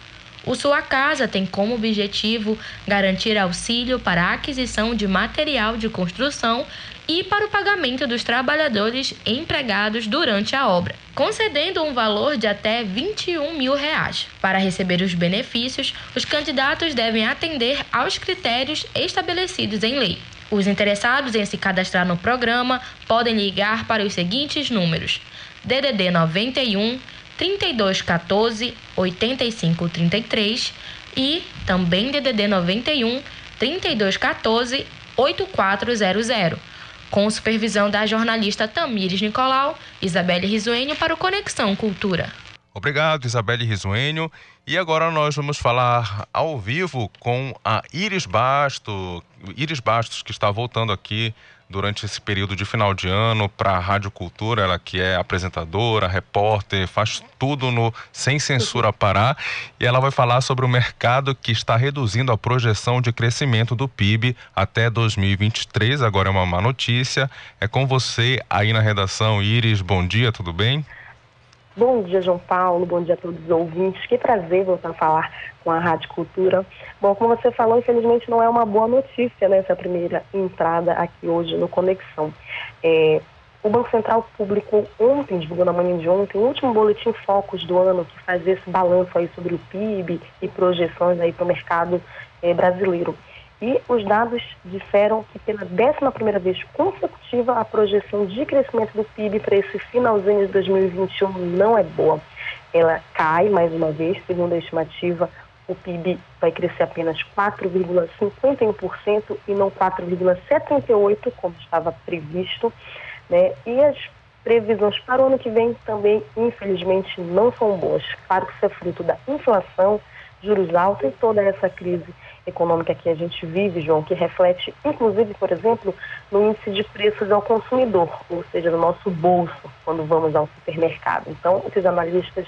O Sua Casa tem como objetivo garantir auxílio para a aquisição de material de construção e para o pagamento dos trabalhadores empregados durante a obra, concedendo um valor de até 21 mil reais. Para receber os benefícios, os candidatos devem atender aos critérios estabelecidos em lei. Os interessados em se cadastrar no programa podem ligar para os seguintes números: DDD 91 3214 8533 e também DDD 91 3214 8400 com supervisão da jornalista Tamires Nicolau, Isabelle Risuênio para o Conexão Cultura. Obrigado, Isabelle Risuênio. E agora nós vamos falar ao vivo com a Iris Basto, Iris Bastos, que está voltando aqui durante esse período de final de ano para a Rádio Cultura, ela que é apresentadora, repórter, faz tudo no Sem Censura Pará, e ela vai falar sobre o mercado que está reduzindo a projeção de crescimento do PIB até 2023. Agora é uma má notícia. É com você aí na redação, Iris. Bom dia, tudo bem? Bom dia, João Paulo. Bom dia a todos os ouvintes. Que prazer voltar a falar com a Rádio Cultura. Bom, como você falou, infelizmente não é uma boa notícia nessa primeira entrada aqui hoje no Conexão. É, o Banco Central publicou ontem, divulgou na manhã de ontem, o último boletim Focus do ano, que faz esse balanço aí sobre o PIB e projeções aí para o mercado é, brasileiro. E os dados disseram que pela 11 vez consecutiva a projeção de crescimento do PIB para esse finalzinho de 2021 não é boa. Ela cai mais uma vez, segundo a estimativa, o PIB vai crescer apenas 4,51% e não 4,78% como estava previsto, né? E as previsões para o ano que vem também, infelizmente, não são boas. Claro que isso é fruto da inflação, juros altos e toda essa crise econômica que a gente vive, João, que reflete, inclusive, por exemplo, no índice de preços ao consumidor, ou seja, no nosso bolso, quando vamos ao supermercado. Então, o que os analistas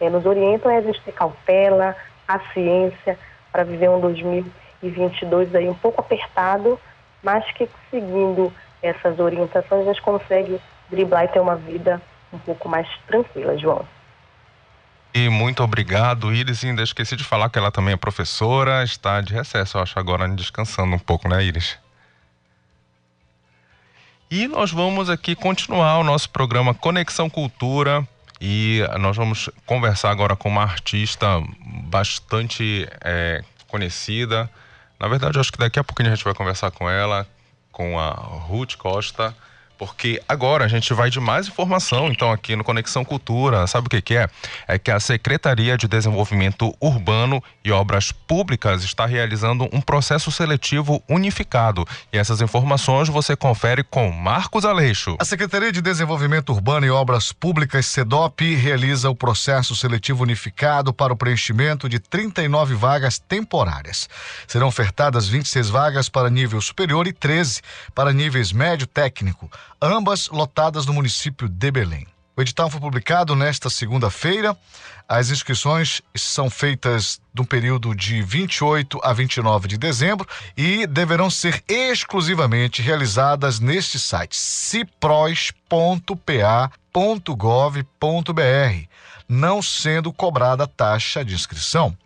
eh, nos orientam é a gente ter cautela, a ciência, para viver um 2022 aí um pouco apertado, mas que seguindo essas orientações a gente consegue driblar e ter uma vida um pouco mais tranquila, João. E muito obrigado, Iris. ainda esqueci de falar que ela também é professora, está de recesso, eu acho, agora descansando um pouco, né, Iris? E nós vamos aqui continuar o nosso programa Conexão Cultura. E nós vamos conversar agora com uma artista bastante é, conhecida. Na verdade, acho que daqui a pouquinho a gente vai conversar com ela, com a Ruth Costa porque agora a gente vai de mais informação, então, aqui no Conexão Cultura. Sabe o que, que é? É que a Secretaria de Desenvolvimento Urbano e Obras Públicas está realizando um processo seletivo unificado. E essas informações você confere com Marcos Aleixo. A Secretaria de Desenvolvimento Urbano e Obras Públicas, SEDOP, realiza o processo seletivo unificado para o preenchimento de 39 vagas temporárias. Serão ofertadas 26 vagas para nível superior e 13 para níveis médio técnico ambas lotadas no município de Belém. O edital foi publicado nesta segunda-feira. As inscrições são feitas no período de 28 a 29 de dezembro e deverão ser exclusivamente realizadas neste site cipros.pa.gov.br, não sendo cobrada taxa de inscrição.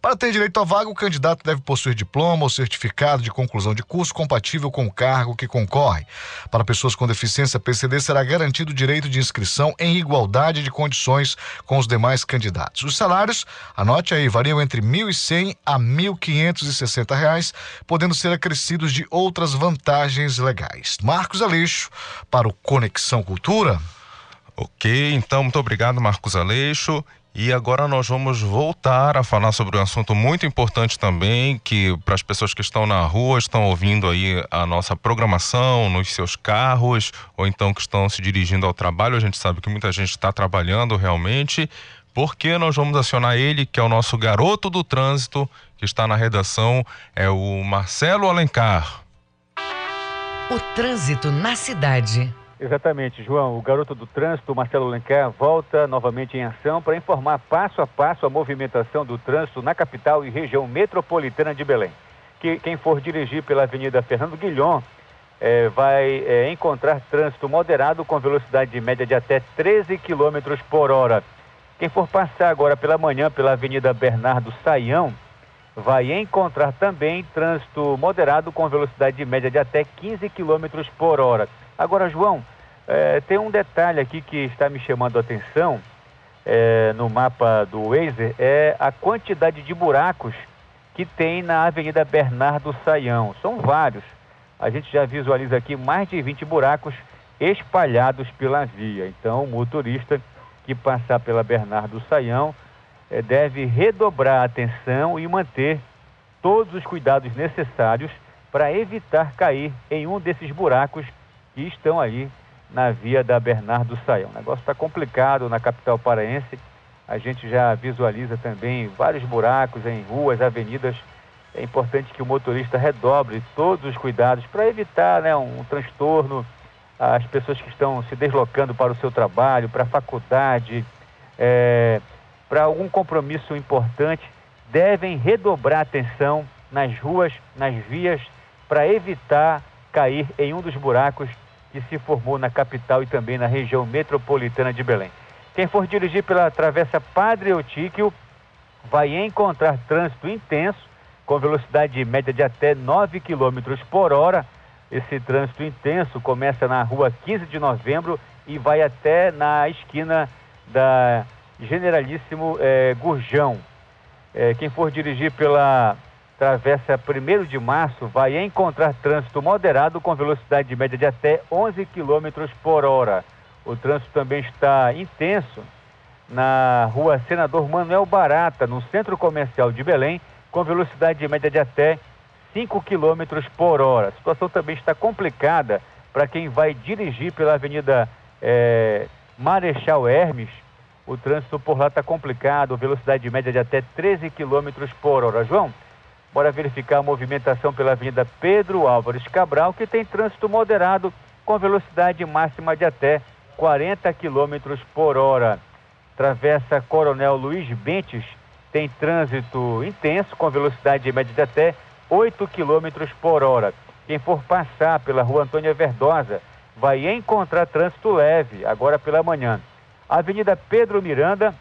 Para ter direito à vaga, o candidato deve possuir diploma ou certificado de conclusão de curso compatível com o cargo que concorre. Para pessoas com deficiência PCD, será garantido o direito de inscrição em igualdade de condições com os demais candidatos. Os salários, anote aí, variam entre R$ 1.100 a 1.560 reais, podendo ser acrescidos de outras vantagens legais. Marcos Aleixo, para o Conexão Cultura. Ok, então muito obrigado, Marcos Aleixo. E agora nós vamos voltar a falar sobre um assunto muito importante também, que para as pessoas que estão na rua, estão ouvindo aí a nossa programação nos seus carros, ou então que estão se dirigindo ao trabalho, a gente sabe que muita gente está trabalhando realmente, porque nós vamos acionar ele, que é o nosso garoto do trânsito, que está na redação, é o Marcelo Alencar. O trânsito na cidade Exatamente, João. O garoto do trânsito, Marcelo Lencar, volta novamente em ação para informar passo a passo a movimentação do trânsito na capital e região metropolitana de Belém. Que, quem for dirigir pela Avenida Fernando Guilhom é, vai é, encontrar trânsito moderado com velocidade média de até 13 km por hora. Quem for passar agora pela manhã pela Avenida Bernardo Saião vai encontrar também trânsito moderado com velocidade média de até 15 km por hora. Agora, João, é, tem um detalhe aqui que está me chamando a atenção é, no mapa do Waze, é a quantidade de buracos que tem na Avenida Bernardo Saião. São vários. A gente já visualiza aqui mais de 20 buracos espalhados pela via. Então, o motorista que passar pela Bernardo Saião é, deve redobrar a atenção e manter todos os cuidados necessários para evitar cair em um desses buracos que estão aí na via da Bernardo Saião. O negócio está complicado na capital paraense. A gente já visualiza também vários buracos em ruas, avenidas. É importante que o motorista redobre todos os cuidados para evitar né, um transtorno. As pessoas que estão se deslocando para o seu trabalho, para a faculdade, é, para algum compromisso importante, devem redobrar atenção nas ruas, nas vias, para evitar cair em um dos buracos que se formou na capital e também na região metropolitana de Belém. Quem for dirigir pela Travessa Padre Eutíquio vai encontrar trânsito intenso, com velocidade média de até 9 km por hora. Esse trânsito intenso começa na rua 15 de novembro e vai até na esquina da Generalíssimo eh, Gurjão. Eh, quem for dirigir pela Travessa 1 de março vai encontrar trânsito moderado com velocidade média de até 11 km por hora. O trânsito também está intenso na rua Senador Manuel Barata, no centro comercial de Belém, com velocidade média de até 5 km por hora. A situação também está complicada para quem vai dirigir pela Avenida é, Marechal Hermes. O trânsito por lá está complicado, velocidade média de até 13 km por hora. João, Bora verificar a movimentação pela Avenida Pedro Álvares Cabral, que tem trânsito moderado com velocidade máxima de até 40 km por hora. Travessa Coronel Luiz Bentes tem trânsito intenso com velocidade média de até 8 km por hora. Quem for passar pela rua Antônia Verdosa vai encontrar trânsito leve agora pela manhã. Avenida Pedro Miranda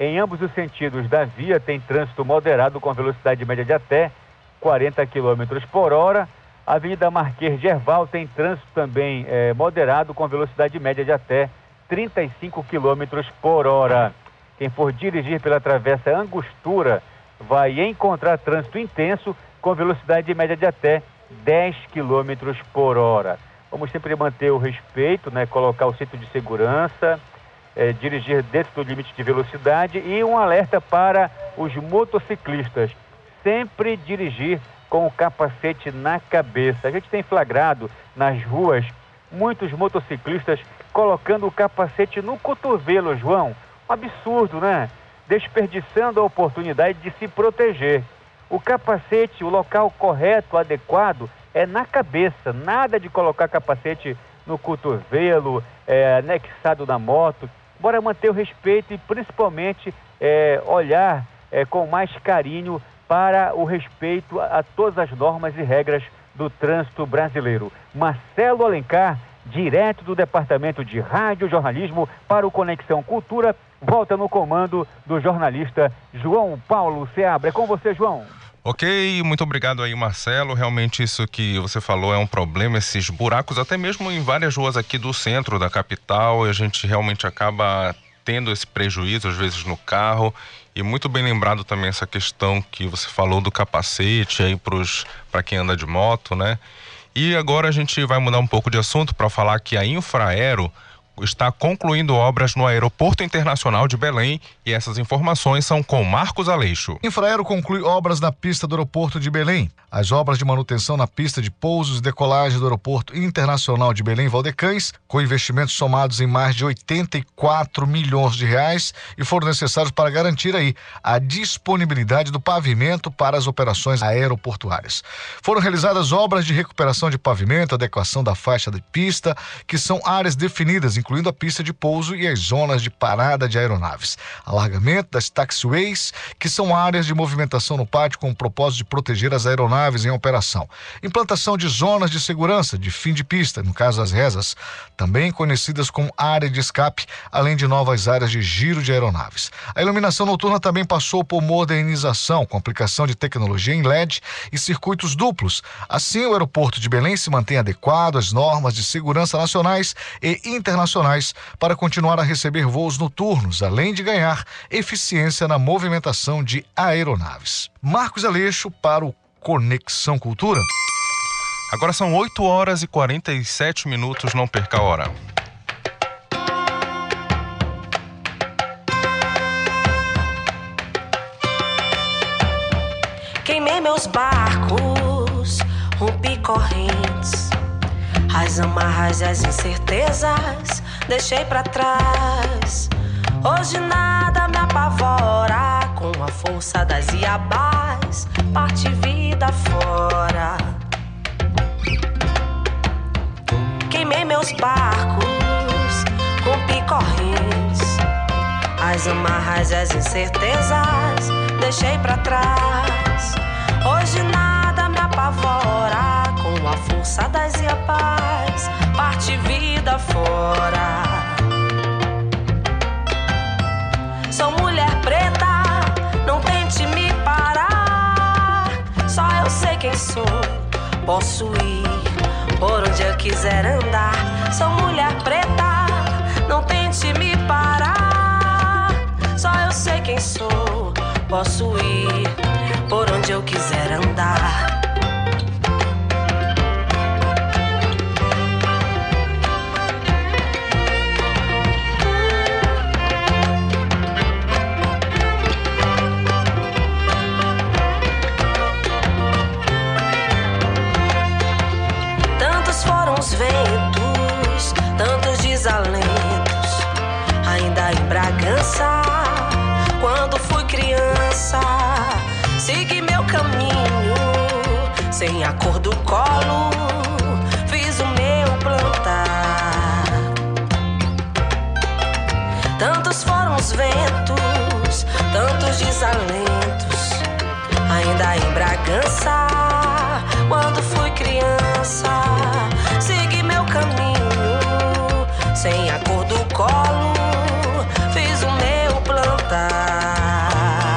em ambos os sentidos da via tem trânsito moderado com velocidade média de até 40 km por hora. A Avenida Marquês Gerval tem trânsito também é, moderado com velocidade média de até 35 km por hora. Quem for dirigir pela Travessa Angostura vai encontrar trânsito intenso com velocidade média de até 10 km por hora. Vamos sempre manter o respeito, né? colocar o cinto de segurança, é, dirigir dentro do limite de velocidade e um alerta para os motociclistas, sempre dirigir com o capacete na cabeça. A gente tem flagrado nas ruas muitos motociclistas colocando o capacete no cotovelo, João. Um absurdo, né? Desperdiçando a oportunidade de se proteger. O capacete, o local correto, adequado, é na cabeça. Nada de colocar capacete no cotovelo, é, anexado na moto bora manter o respeito e principalmente é, olhar é, com mais carinho para o respeito a, a todas as normas e regras do trânsito brasileiro. Marcelo Alencar, direto do Departamento de Rádio Jornalismo para o Conexão Cultura, volta no comando do jornalista João Paulo Seabra. É com você, João. Ok, muito obrigado aí, Marcelo. Realmente isso que você falou é um problema, esses buracos, até mesmo em várias ruas aqui do centro da capital, a gente realmente acaba tendo esse prejuízo, às vezes, no carro. E muito bem lembrado também essa questão que você falou do capacete aí para quem anda de moto, né? E agora a gente vai mudar um pouco de assunto para falar que a Infraero está concluindo obras no Aeroporto Internacional de Belém e essas informações são com Marcos Aleixo. Infraero conclui obras na pista do aeroporto de Belém. As obras de manutenção na pista de pousos e decolagem do Aeroporto Internacional de Belém Valdecães, com investimentos somados em mais de 84 milhões de reais e foram necessários para garantir aí a disponibilidade do pavimento para as operações aeroportuárias. Foram realizadas obras de recuperação de pavimento, adequação da faixa de pista, que são áreas definidas, incluindo a pista de pouso e as zonas de parada de aeronaves. Alargamento das taxiways, que são áreas de movimentação no pátio com o propósito de proteger as aeronaves em operação. Implantação de zonas de segurança de fim de pista, no caso as rezas, também conhecidas como área de escape, além de novas áreas de giro de aeronaves. A iluminação noturna também passou por modernização, com aplicação de tecnologia em LED e circuitos duplos. Assim, o aeroporto de Belém se mantém adequado às normas de segurança nacionais e internacionais para continuar a receber voos noturnos, além de ganhar eficiência na movimentação de aeronaves. Marcos Aleixo para o Conexão Cultura. Agora são 8 horas e 47 minutos, não perca a hora. Queimei meus barcos, rompi correntes, as amarras e as incertezas deixei para trás. Hoje nada me apavora com a força das iabás, parte vida fora. Queimei meus barcos, rompi correntes, as amarras e as incertezas deixei para trás. Hoje nada me apavora com a força das iabás, parte vida fora. Sou mulher preta, não tente me parar. Só eu sei quem sou, posso ir por onde eu quiser andar. Sou mulher preta, não tente me parar. Só eu sei quem sou, posso ir por onde eu quiser andar. Desalentos, ainda em Bragança, quando fui criança, segui meu caminho, sem a cor do colo, fiz o meu plantar. Tantos foram os ventos, tantos desalentos, ainda em Bragança, quando fui criança, sem a cor do colo, fiz o meu plantar.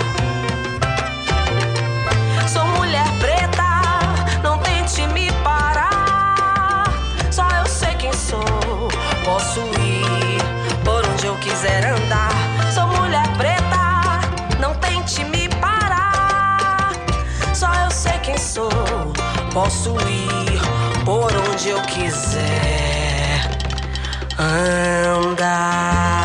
Sou mulher preta, não tente me parar. Só eu sei quem sou, posso ir por onde eu quiser andar. Sou mulher preta, não tente me parar. Só eu sei quem sou, posso ir por onde eu quiser andar.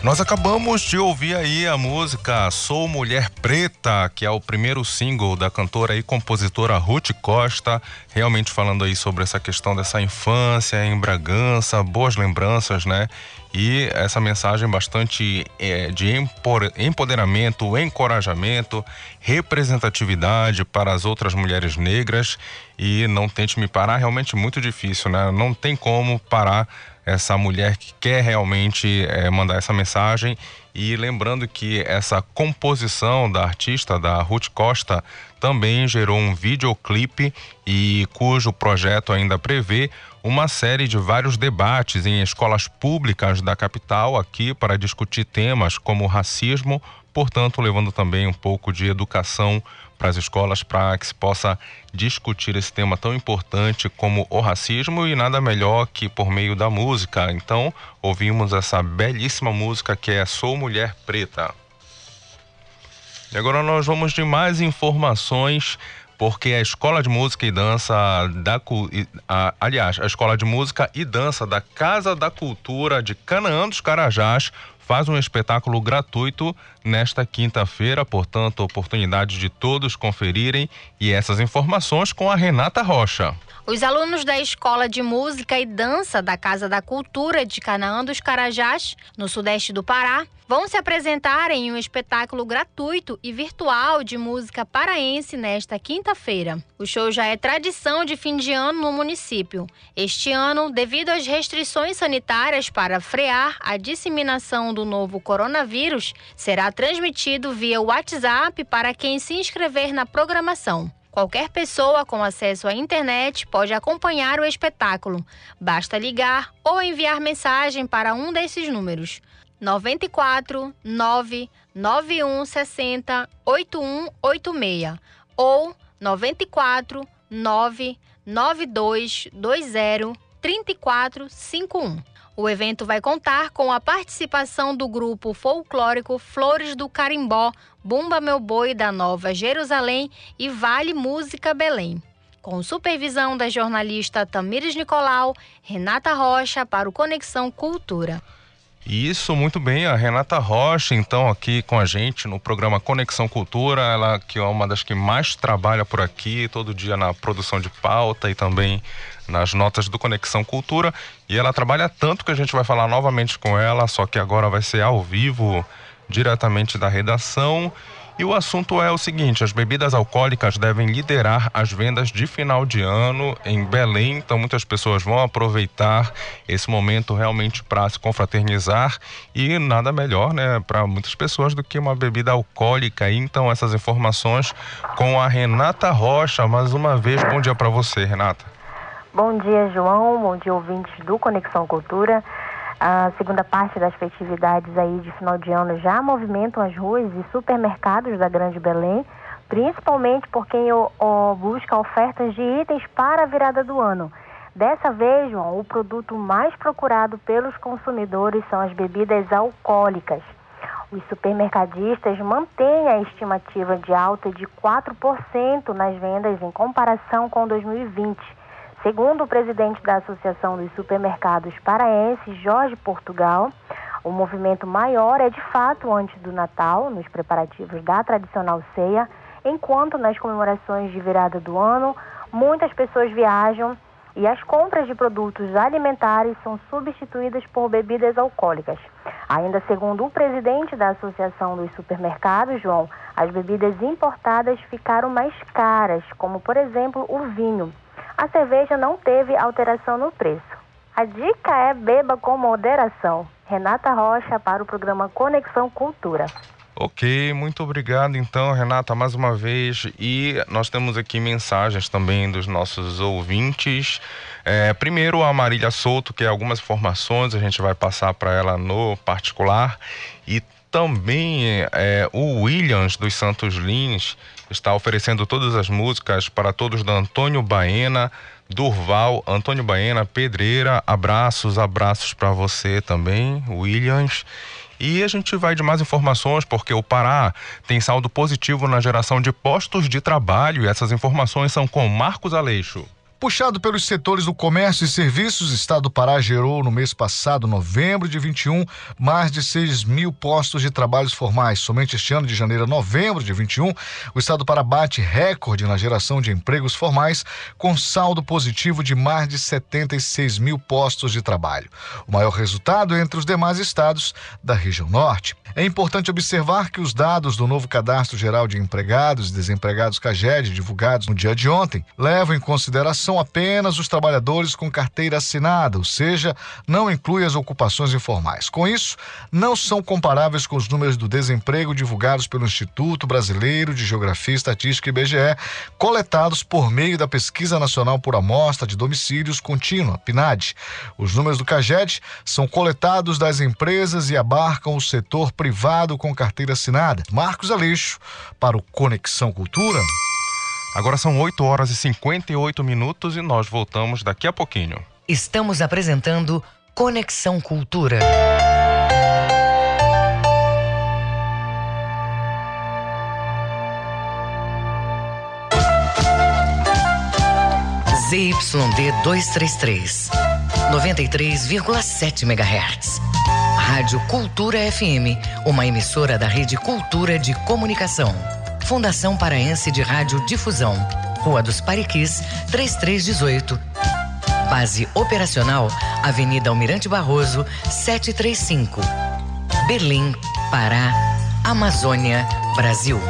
Nós acabamos de ouvir aí a música Sou Mulher Preta, que é o primeiro single da cantora e compositora Ruth Costa, realmente falando aí sobre essa questão dessa infância em Bragança, boas lembranças, né? E essa mensagem bastante é, de empoderamento, encorajamento, representatividade para as outras mulheres negras e não tente me parar, realmente muito difícil, né? Não tem como parar essa mulher que quer realmente é, mandar essa mensagem. E lembrando que essa composição da artista, da Ruth Costa, também gerou um videoclipe e cujo projeto ainda prevê uma série de vários debates em escolas públicas da capital aqui para discutir temas como racismo, portanto, levando também um pouco de educação para as escolas para que se possa discutir esse tema tão importante como o racismo e nada melhor que por meio da música. Então, ouvimos essa belíssima música que é Sou Mulher Preta. E agora nós vamos de mais informações porque a Escola de Música e Dança da a, aliás, a Escola de Música e Dança da Casa da Cultura de Canaã dos Carajás faz um espetáculo gratuito nesta quinta-feira, portanto, oportunidade de todos conferirem e essas informações com a Renata Rocha. Os alunos da Escola de Música e Dança da Casa da Cultura de Canaã dos Carajás, no sudeste do Pará, vão se apresentar em um espetáculo gratuito e virtual de música paraense nesta quinta-feira. O show já é tradição de fim de ano no município. Este ano, devido às restrições sanitárias para frear a disseminação do novo coronavírus, será transmitido via WhatsApp para quem se inscrever na programação. Qualquer pessoa com acesso à internet pode acompanhar o espetáculo. Basta ligar ou enviar mensagem para um desses números: 94 9 9160 8186 ou 94 9 9220 3451. O evento vai contar com a participação do grupo folclórico Flores do Carimbó, Bumba Meu Boi da Nova Jerusalém e Vale Música Belém. Com supervisão da jornalista Tamires Nicolau, Renata Rocha para o Conexão Cultura. Isso, muito bem. A Renata Rocha, então, aqui com a gente no programa Conexão Cultura, ela que é uma das que mais trabalha por aqui, todo dia na produção de pauta e também nas notas do Conexão Cultura. E ela trabalha tanto que a gente vai falar novamente com ela, só que agora vai ser ao vivo, diretamente da redação. E o assunto é o seguinte: as bebidas alcoólicas devem liderar as vendas de final de ano em Belém. Então, muitas pessoas vão aproveitar esse momento realmente para se confraternizar e nada melhor, né, para muitas pessoas do que uma bebida alcoólica. Então, essas informações com a Renata Rocha. Mais uma vez, bom dia para você, Renata. Bom dia, João. Bom dia, ouvintes do Conexão Cultura. A segunda parte das festividades aí de final de ano já movimentam as ruas e supermercados da Grande Belém, principalmente por quem busca ofertas de itens para a virada do ano. Dessa vez, João, o produto mais procurado pelos consumidores são as bebidas alcoólicas. Os supermercadistas mantêm a estimativa de alta de 4% nas vendas em comparação com 2020. Segundo o presidente da Associação dos Supermercados Paraenses, Jorge Portugal, o movimento maior é de fato antes do Natal, nos preparativos da tradicional ceia, enquanto nas comemorações de virada do ano, muitas pessoas viajam e as compras de produtos alimentares são substituídas por bebidas alcoólicas. Ainda segundo o presidente da Associação dos Supermercados, João, as bebidas importadas ficaram mais caras, como por exemplo o vinho a cerveja não teve alteração no preço. A dica é beba com moderação. Renata Rocha para o programa Conexão Cultura. Ok, muito obrigado então, Renata, mais uma vez. E nós temos aqui mensagens também dos nossos ouvintes. É, primeiro, a Marília Souto, que é algumas informações a gente vai passar para ela no particular. E também é, o Williams dos Santos Lins está oferecendo todas as músicas para todos da Antônio Baena, Durval, Antônio Baena, Pedreira. Abraços, abraços para você também, Williams. E a gente vai de mais informações, porque o Pará tem saldo positivo na geração de postos de trabalho e essas informações são com Marcos Aleixo. Puxado pelos setores do comércio e serviços, o Estado do Pará gerou no mês passado, novembro de 21, mais de 6 mil postos de trabalhos formais. Somente este ano, de janeiro a novembro de 21, o Estado do Pará bate recorde na geração de empregos formais, com saldo positivo de mais de 76 mil postos de trabalho. O maior resultado entre os demais estados da região norte. É importante observar que os dados do novo Cadastro Geral de Empregados e Desempregados CAGED, divulgados no dia de ontem, levam em consideração apenas os trabalhadores com carteira assinada, ou seja, não inclui as ocupações informais. Com isso, não são comparáveis com os números do desemprego divulgados pelo Instituto Brasileiro de Geografia e Estatística IBGE, coletados por meio da Pesquisa Nacional por Amostra de Domicílios Contínua, PNAD. Os números do CAGED são coletados das empresas e abarcam o setor privado privado com carteira assinada. Marcos Aleixo, para o Conexão Cultura. Agora são 8 horas e 58 minutos e nós voltamos daqui a pouquinho. Estamos apresentando Conexão Cultura. ZYD 233, 93,7 MHz. Rádio Cultura FM, uma emissora da Rede Cultura de Comunicação. Fundação Paraense de Rádio Difusão, Rua dos Pariquis, 3318. Base operacional, Avenida Almirante Barroso, 735. Berlim, Pará, Amazônia, Brasil.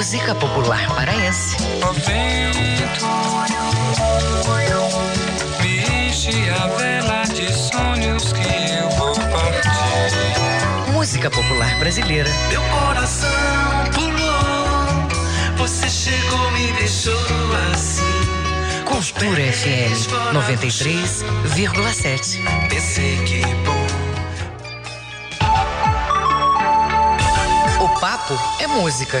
Música popular paraense. O vento me a vela de sonhos que eu vou partir. Música popular brasileira. Meu coração pulou, você chegou e deixou assim. Cultura FM 93,7. Pensei que bom papo é música.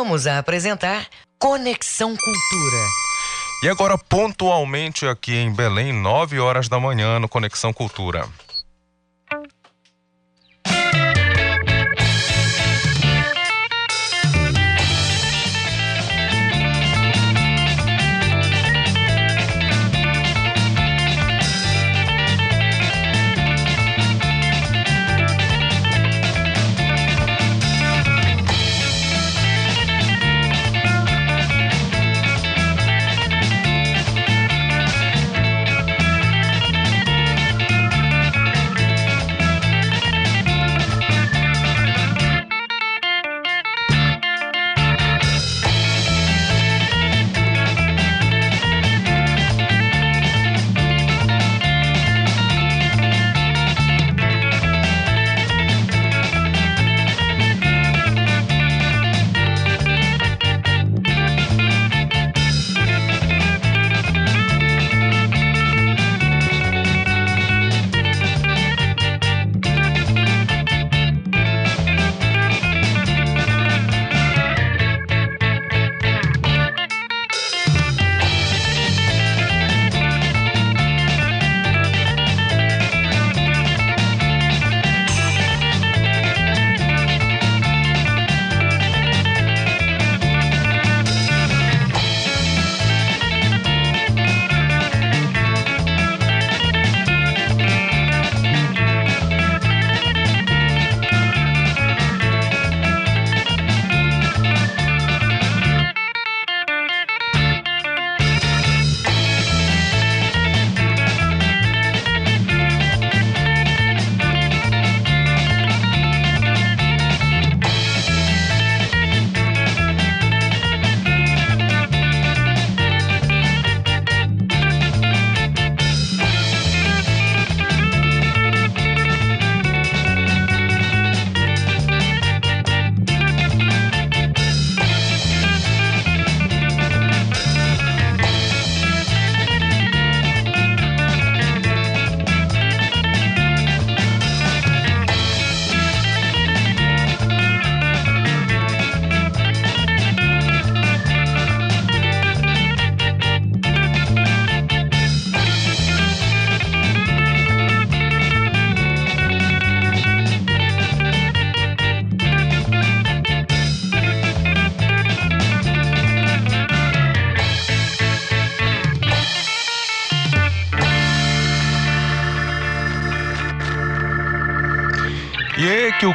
Voltamos a apresentar Conexão Cultura. E agora, pontualmente aqui em Belém, 9 horas da manhã, no Conexão Cultura.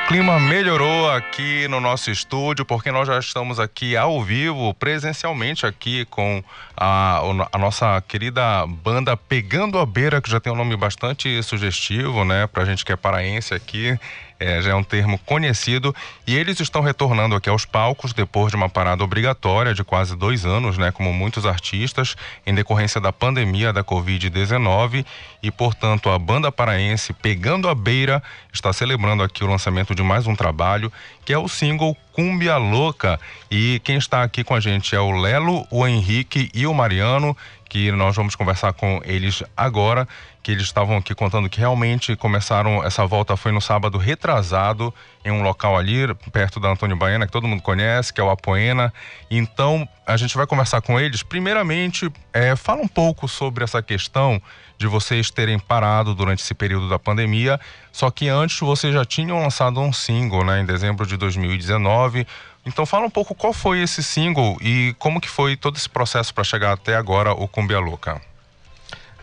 Clima melhorou aqui no nosso estúdio, porque nós já estamos aqui ao vivo, presencialmente aqui com a, a nossa querida banda Pegando a Beira, que já tem um nome bastante sugestivo, né, pra gente que é paraense aqui é, já é um termo conhecido, e eles estão retornando aqui aos palcos depois de uma parada obrigatória de quase dois anos, né, como muitos artistas, em decorrência da pandemia da Covid-19, e portanto a banda paraense Pegando a Beira está celebrando aqui o lançamento de mais um trabalho, que é o single Cumbia Louca, e quem está aqui com a gente é o Lelo, o Henrique e o Mariano, que nós vamos conversar com eles agora que eles estavam aqui contando que realmente começaram, essa volta foi no sábado retrasado, em um local ali, perto da Antônio Baena, que todo mundo conhece, que é o Apoena. Então, a gente vai conversar com eles. Primeiramente, é, fala um pouco sobre essa questão de vocês terem parado durante esse período da pandemia, só que antes vocês já tinham lançado um single, né, em dezembro de 2019. Então fala um pouco qual foi esse single e como que foi todo esse processo para chegar até agora o Cumbia Louca.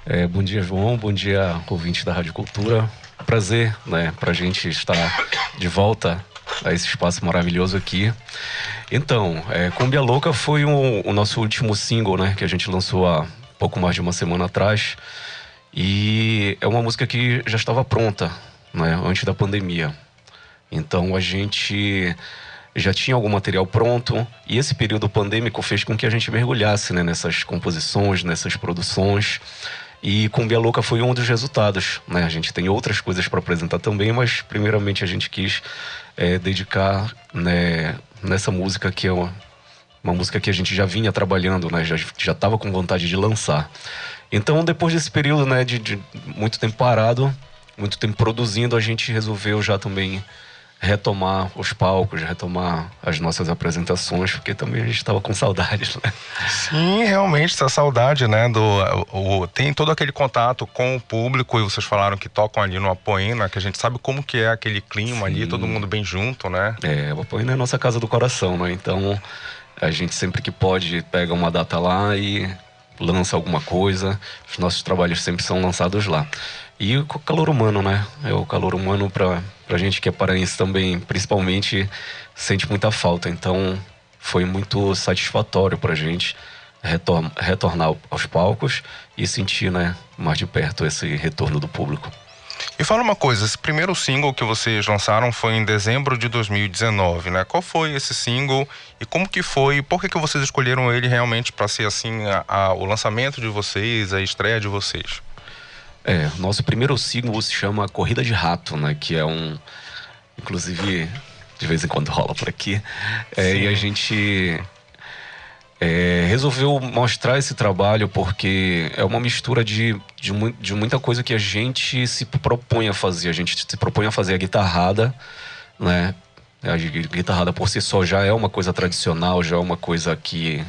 É, bom dia, João. Bom dia, ouvinte da Rádio Cultura. Prazer, né, pra gente estar de volta a esse espaço maravilhoso aqui. Então, é, Cumbia Louca foi o, o nosso último single, né, que a gente lançou há pouco mais de uma semana atrás. E é uma música que já estava pronta, né, antes da pandemia. Então a gente já tinha algum material pronto e esse período pandêmico fez com que a gente mergulhasse né, nessas composições, nessas produções. E Cumbia Louca foi um dos resultados. Né? A gente tem outras coisas para apresentar também, mas primeiramente a gente quis é, dedicar né, nessa música que é uma, uma, música que a gente já vinha trabalhando, né? já estava com vontade de lançar. Então, depois desse período né, de, de muito tempo parado, muito tempo produzindo, a gente resolveu já também retomar os palcos, retomar as nossas apresentações, porque também a gente estava com saudades, né? Sim, realmente, essa saudade, né? Do, o, tem todo aquele contato com o público, e vocês falaram que tocam ali no Apoena, que a gente sabe como que é aquele clima Sim. ali, todo mundo bem junto, né? É, o Apoena é a nossa casa do coração, né? Então, a gente sempre que pode pega uma data lá e lança alguma coisa. Os nossos trabalhos sempre são lançados lá. E o calor humano, né? É o calor humano para a gente que é paraense também, principalmente, sente muita falta. Então, foi muito satisfatório para a gente retor retornar aos palcos e sentir, né, mais de perto esse retorno do público. E fala uma coisa, esse primeiro single que vocês lançaram foi em dezembro de 2019, né? Qual foi esse single e como que foi? Por que, que vocês escolheram ele realmente para ser assim a, a, o lançamento de vocês, a estreia de vocês? É, nosso primeiro single se chama Corrida de Rato, né? Que é um. Inclusive, de vez em quando rola por aqui. É, e a gente é, resolveu mostrar esse trabalho porque é uma mistura de, de, de, muita coisa que a gente se propõe a fazer. A gente se propõe a fazer a guitarrada, né? A guitarrada por si só já é uma coisa tradicional, já é uma coisa que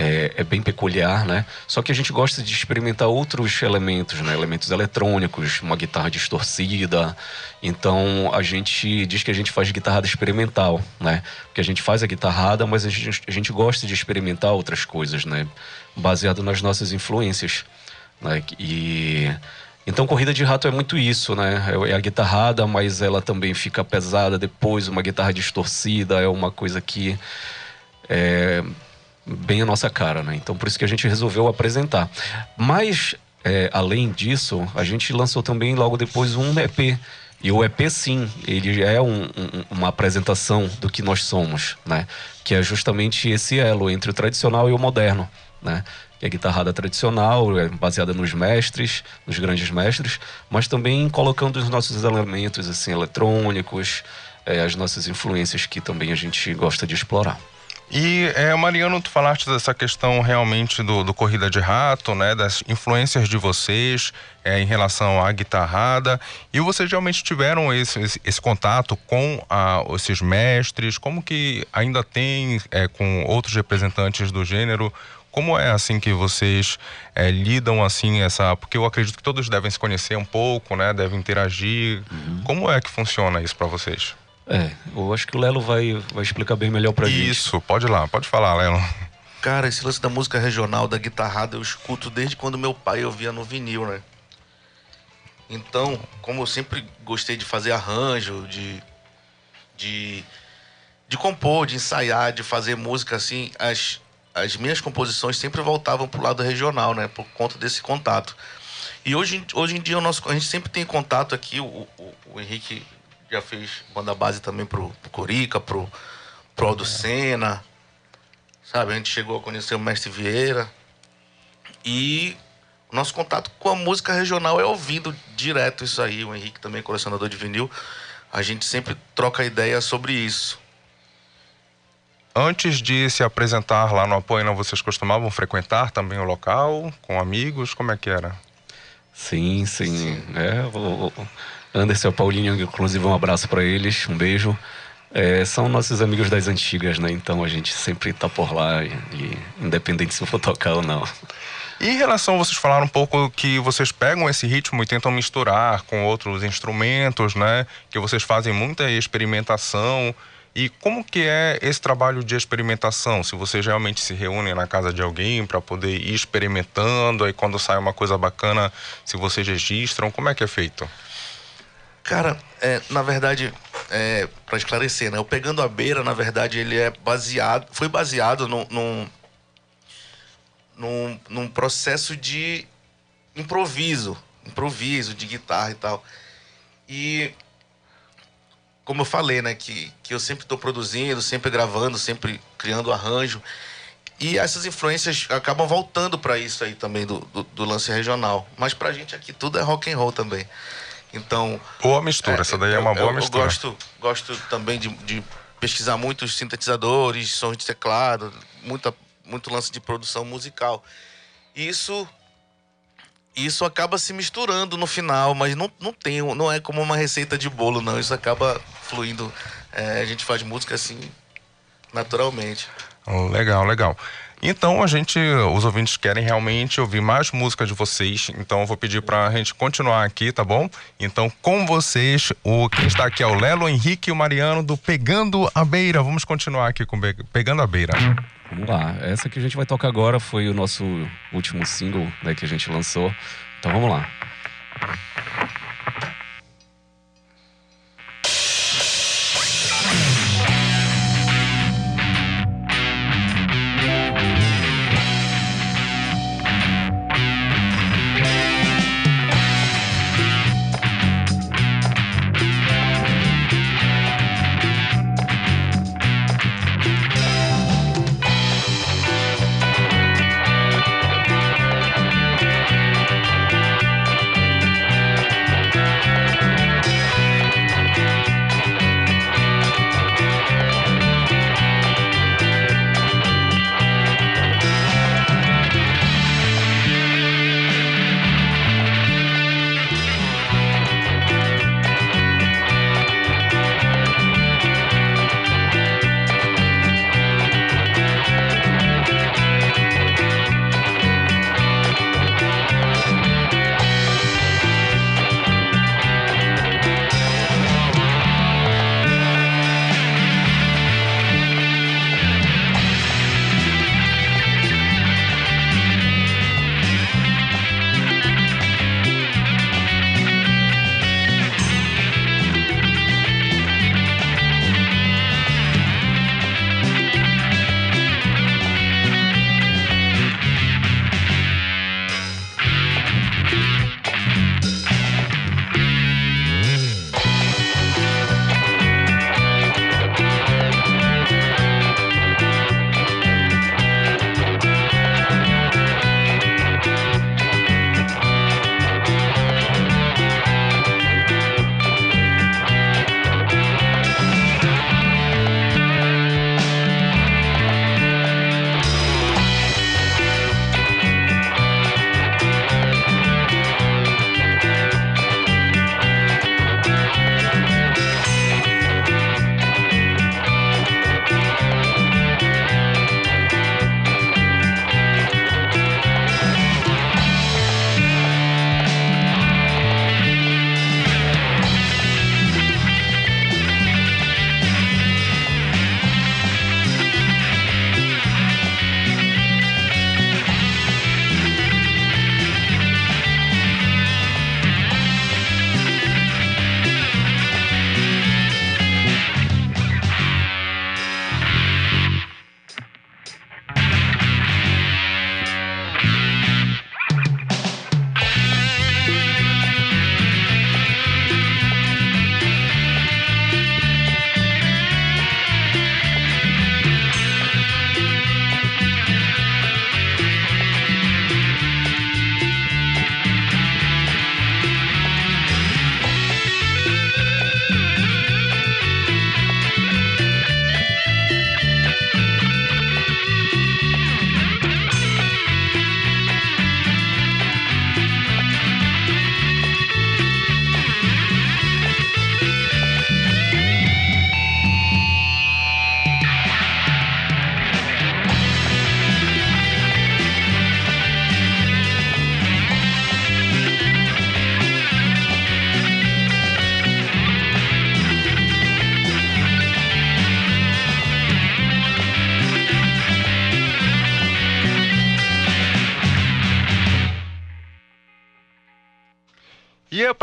é, é, bem peculiar, né? Só que a gente gosta de experimentar outros elementos, né? Elementos eletrônicos, uma guitarra distorcida. Então a gente diz que a gente faz guitarrada experimental, né? Porque a gente faz a guitarrada, mas a gente, a gente gosta de experimentar outras coisas, né? Baseado nas nossas influências, né? E então, Corrida de Rato é muito isso, né? É, é a guitarrada, mas ela também fica pesada depois, uma guitarra distorcida, é uma coisa que é, bem a nossa cara, né? Então por isso que a gente resolveu apresentar. Mas é, além disso, a gente lançou também logo depois um EP. E o EP, sim, ele é um, um, uma apresentação do que nós somos, né? Que é justamente esse elo entre o tradicional e o moderno, né? Que é a guitarrada tradicional, é baseada nos mestres, nos grandes mestres, mas também colocando os nossos elementos, assim, eletrônicos, é, as nossas influências que também a gente gosta de explorar. E, é, Mariano, tu falaste dessa questão realmente do, do Corrida de Rato, né? Das influências de vocês é, em relação à guitarrada. E vocês realmente tiveram esse, esse, esse contato com a, esses mestres? Como que ainda tem é, com outros representantes do gênero? Como é assim que vocês é, lidam assim essa? Porque eu acredito que todos devem se conhecer um pouco, né? Devem interagir. Uhum. Como é que funciona isso para vocês? É, eu acho que o Lelo vai, vai explicar bem melhor pra Isso, gente. Isso, pode ir lá, pode falar, Lelo. Cara, esse lance da música regional, da guitarrada, eu escuto desde quando meu pai ouvia no vinil, né? Então, como eu sempre gostei de fazer arranjo, de, de, de compor, de ensaiar, de fazer música assim, as, as minhas composições sempre voltavam para o lado regional, né? Por conta desse contato. E hoje, hoje em dia o nosso, a gente sempre tem contato aqui, o, o, o Henrique já fez banda base também pro, pro Corica, pro, pro Aldo Senna, sabe? A gente chegou a conhecer o Mestre Vieira. E o nosso contato com a música regional é ouvindo direto isso aí. O Henrique também, colecionador de vinil. A gente sempre troca ideia sobre isso. Antes de se apresentar lá no Apoio, vocês costumavam frequentar também o local, com amigos? Como é que era? Sim, sim. sim. É, o Anderson e Paulinho, inclusive, um abraço para eles, um beijo. É, são nossos amigos das antigas, né? Então a gente sempre tá por lá, e, e, independente se eu for tocar ou não. E em relação, vocês falaram um pouco que vocês pegam esse ritmo e tentam misturar com outros instrumentos, né? Que vocês fazem muita experimentação. E como que é esse trabalho de experimentação? Se vocês realmente se reúnem na casa de alguém para poder ir experimentando, aí quando sai uma coisa bacana, se vocês registram, como é que é feito? Cara, é, na verdade, é, para esclarecer, né? O Pegando a Beira, na verdade, ele é baseado, foi baseado num, num, num, processo de improviso, improviso de guitarra e tal. E como eu falei, né, que, que eu sempre estou produzindo, sempre gravando, sempre criando arranjo. E essas influências acabam voltando para isso aí também do, do, do, lance regional. Mas pra gente aqui tudo é rock and roll também. Então. Boa mistura, é, essa daí é uma boa eu, mistura. Eu gosto, gosto também de, de pesquisar muitos sintetizadores, sons de teclado, muita muito lance de produção musical. Isso isso acaba se misturando no final, mas não, não tem, não é como uma receita de bolo, não. Isso acaba fluindo. É, a gente faz música assim, naturalmente. Legal, legal. Então a gente, os ouvintes querem realmente ouvir mais música de vocês, então eu vou pedir para a gente continuar aqui, tá bom? Então com vocês, o quem está aqui é o Lelo, Henrique e o Mariano do Pegando a Beira. Vamos continuar aqui com Pegando a Beira. Vamos lá. Essa que a gente vai tocar agora foi o nosso último single né, que a gente lançou. Então vamos lá.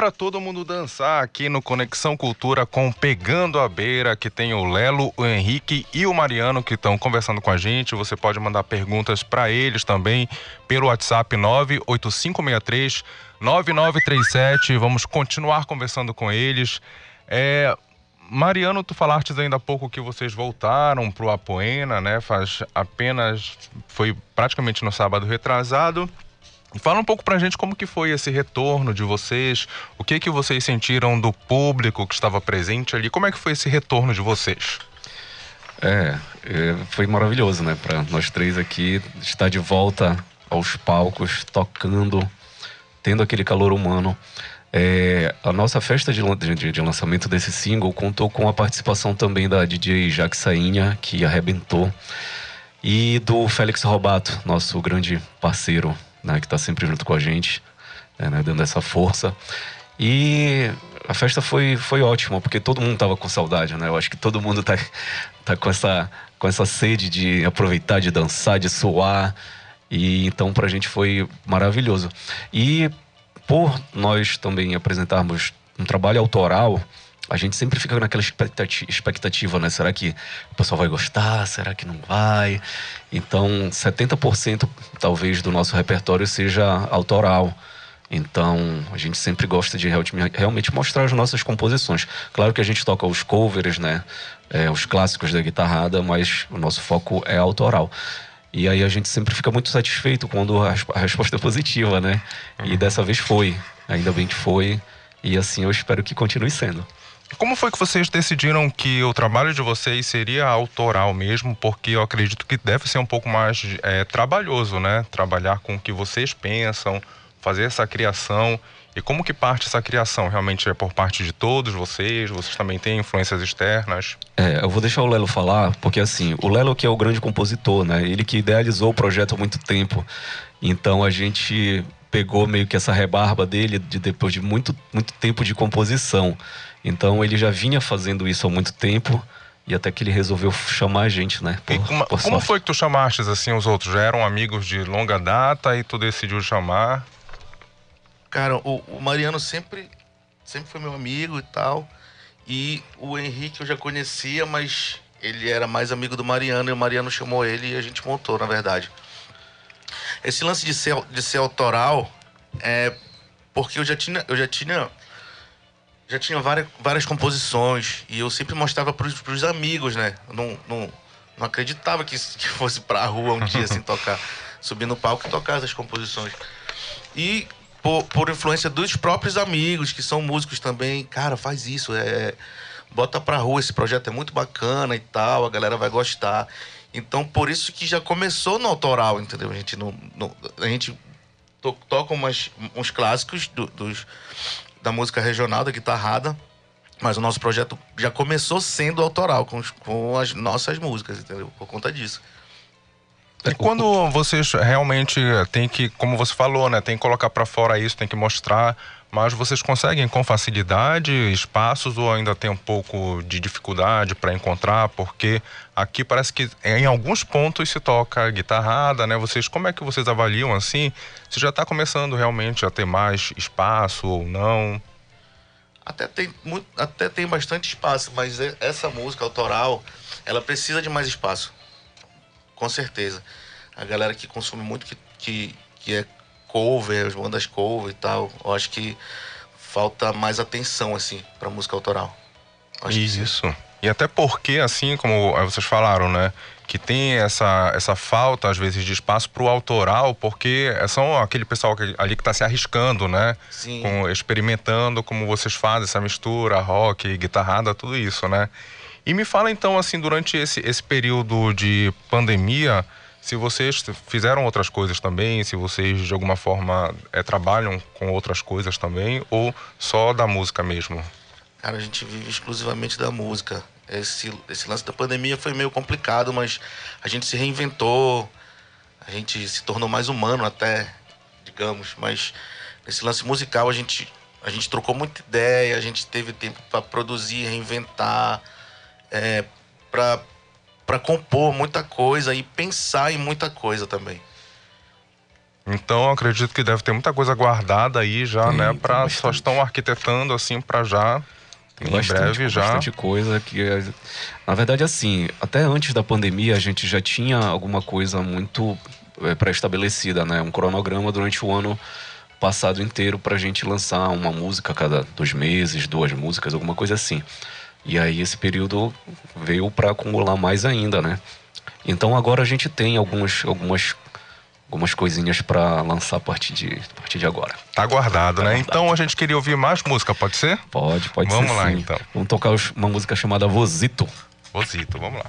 Para todo mundo dançar aqui no Conexão Cultura com Pegando a Beira, que tem o Lelo, o Henrique e o Mariano que estão conversando com a gente. Você pode mandar perguntas para eles também pelo WhatsApp 98563 9937. Vamos continuar conversando com eles. É, Mariano, tu falaste ainda há pouco que vocês voltaram pro Apoena, né? Faz apenas foi praticamente no sábado retrasado. Fala um pouco pra gente como que foi esse retorno de vocês, o que que vocês sentiram do público que estava presente ali, como é que foi esse retorno de vocês? É, é foi maravilhoso, né, para nós três aqui estar de volta aos palcos, tocando, tendo aquele calor humano. É, a nossa festa de, de, de, lançamento desse single contou com a participação também da DJ Jaque Sainha, que arrebentou, e do Félix Robato, nosso grande parceiro né, que está sempre junto com a gente, é, né, dando essa força. E a festa foi, foi ótima, porque todo mundo estava com saudade, né? Eu acho que todo mundo tá, tá com, essa, com essa sede de aproveitar, de dançar, de suar. E então pra gente foi maravilhoso. E por nós também apresentarmos um trabalho autoral, a gente sempre fica naquela expectativa, né? Será que o pessoal vai gostar? Será que não vai? Então, 70% talvez do nosso repertório seja autoral. Então, a gente sempre gosta de realmente mostrar as nossas composições. Claro que a gente toca os covers, né? É, os clássicos da guitarrada, mas o nosso foco é autoral. E aí a gente sempre fica muito satisfeito quando a resposta é positiva, né? E uhum. dessa vez foi. Ainda bem que foi. E assim eu espero que continue sendo. Como foi que vocês decidiram que o trabalho de vocês seria autoral mesmo? Porque eu acredito que deve ser um pouco mais é, trabalhoso, né? Trabalhar com o que vocês pensam, fazer essa criação. E como que parte essa criação? Realmente é por parte de todos vocês? Vocês também têm influências externas? É, eu vou deixar o Lelo falar, porque assim, o Lelo que é o grande compositor, né? Ele que idealizou o projeto há muito tempo. Então a gente pegou meio que essa rebarba dele de depois de muito, muito tempo de composição. Então ele já vinha fazendo isso há muito tempo e até que ele resolveu chamar a gente, né? Por, como, como foi que tu chamaste assim os outros? Já eram amigos de longa data e tu decidiu chamar? Cara, o, o Mariano sempre, sempre foi meu amigo e tal. E o Henrique eu já conhecia, mas ele era mais amigo do Mariano e o Mariano chamou ele e a gente montou, na verdade. Esse lance de ser, de ser autoral é porque eu já tinha, eu já tinha já tinha várias, várias composições e eu sempre mostrava para os amigos, né? não, não, não acreditava que, que fosse para a rua um dia assim tocar, subir no palco e tocar essas composições. E por, por influência dos próprios amigos que são músicos também, cara, faz isso, é bota para rua esse projeto é muito bacana e tal, a galera vai gostar. Então por isso que já começou no autoral, entendeu? A gente não, não a gente to, toca umas, uns clássicos do, dos da música regional, da guitarrada. Mas o nosso projeto já começou sendo autoral, com, com as nossas músicas, entendeu? Por conta disso. E quando vocês realmente tem que, como você falou, né, tem que colocar para fora isso, tem que mostrar, mas vocês conseguem com facilidade espaços ou ainda tem um pouco de dificuldade para encontrar? Porque aqui parece que em alguns pontos se toca guitarrada, né? Vocês como é que vocês avaliam assim? Se já está começando realmente a ter mais espaço ou não? Até tem, muito, até tem bastante espaço, mas essa música autoral, ela precisa de mais espaço com certeza. A galera que consome muito, que, que, que é cover, as bandas cover e tal, eu acho que falta mais atenção, assim, pra música autoral. Acho Isso. E até porque, assim como vocês falaram, né? Que tem essa, essa falta, às vezes, de espaço pro autoral, porque é só aquele pessoal que, ali que tá se arriscando, né? Sim. Com, experimentando como vocês fazem essa mistura, rock, guitarrada, tudo isso, né? E me fala então, assim, durante esse, esse período de pandemia, se vocês fizeram outras coisas também, se vocês de alguma forma é, trabalham com outras coisas também, ou só da música mesmo? Cara, a gente vive exclusivamente da música. Esse, esse lance da pandemia foi meio complicado, mas a gente se reinventou, a gente se tornou mais humano até, digamos. Mas nesse lance musical a gente, a gente trocou muita ideia, a gente teve tempo para produzir, reinventar é, para compor muita coisa e pensar em muita coisa também. Então acredito que deve ter muita coisa guardada aí já, Tem, né? Pra, só estão arquitetando assim para já. Tem em bastante, breve já. bastante coisa que. é- Na verdade, assim, até antes da pandemia a gente já tinha alguma coisa muito é, pré-estabelecida, né? Um cronograma durante o ano passado inteiro pra gente lançar uma música a cada dois meses, duas músicas, alguma coisa assim. E aí esse período veio para acumular mais ainda, né? Então agora a gente tem algumas, algumas, algumas coisinhas para lançar a partir de, a partir de agora. Tá guardado, né? Então a gente queria ouvir mais música, pode ser? Pode, pode Vamos ser lá sim. então. Vamos tocar uma música chamada Vozito. Vozito, vamos lá.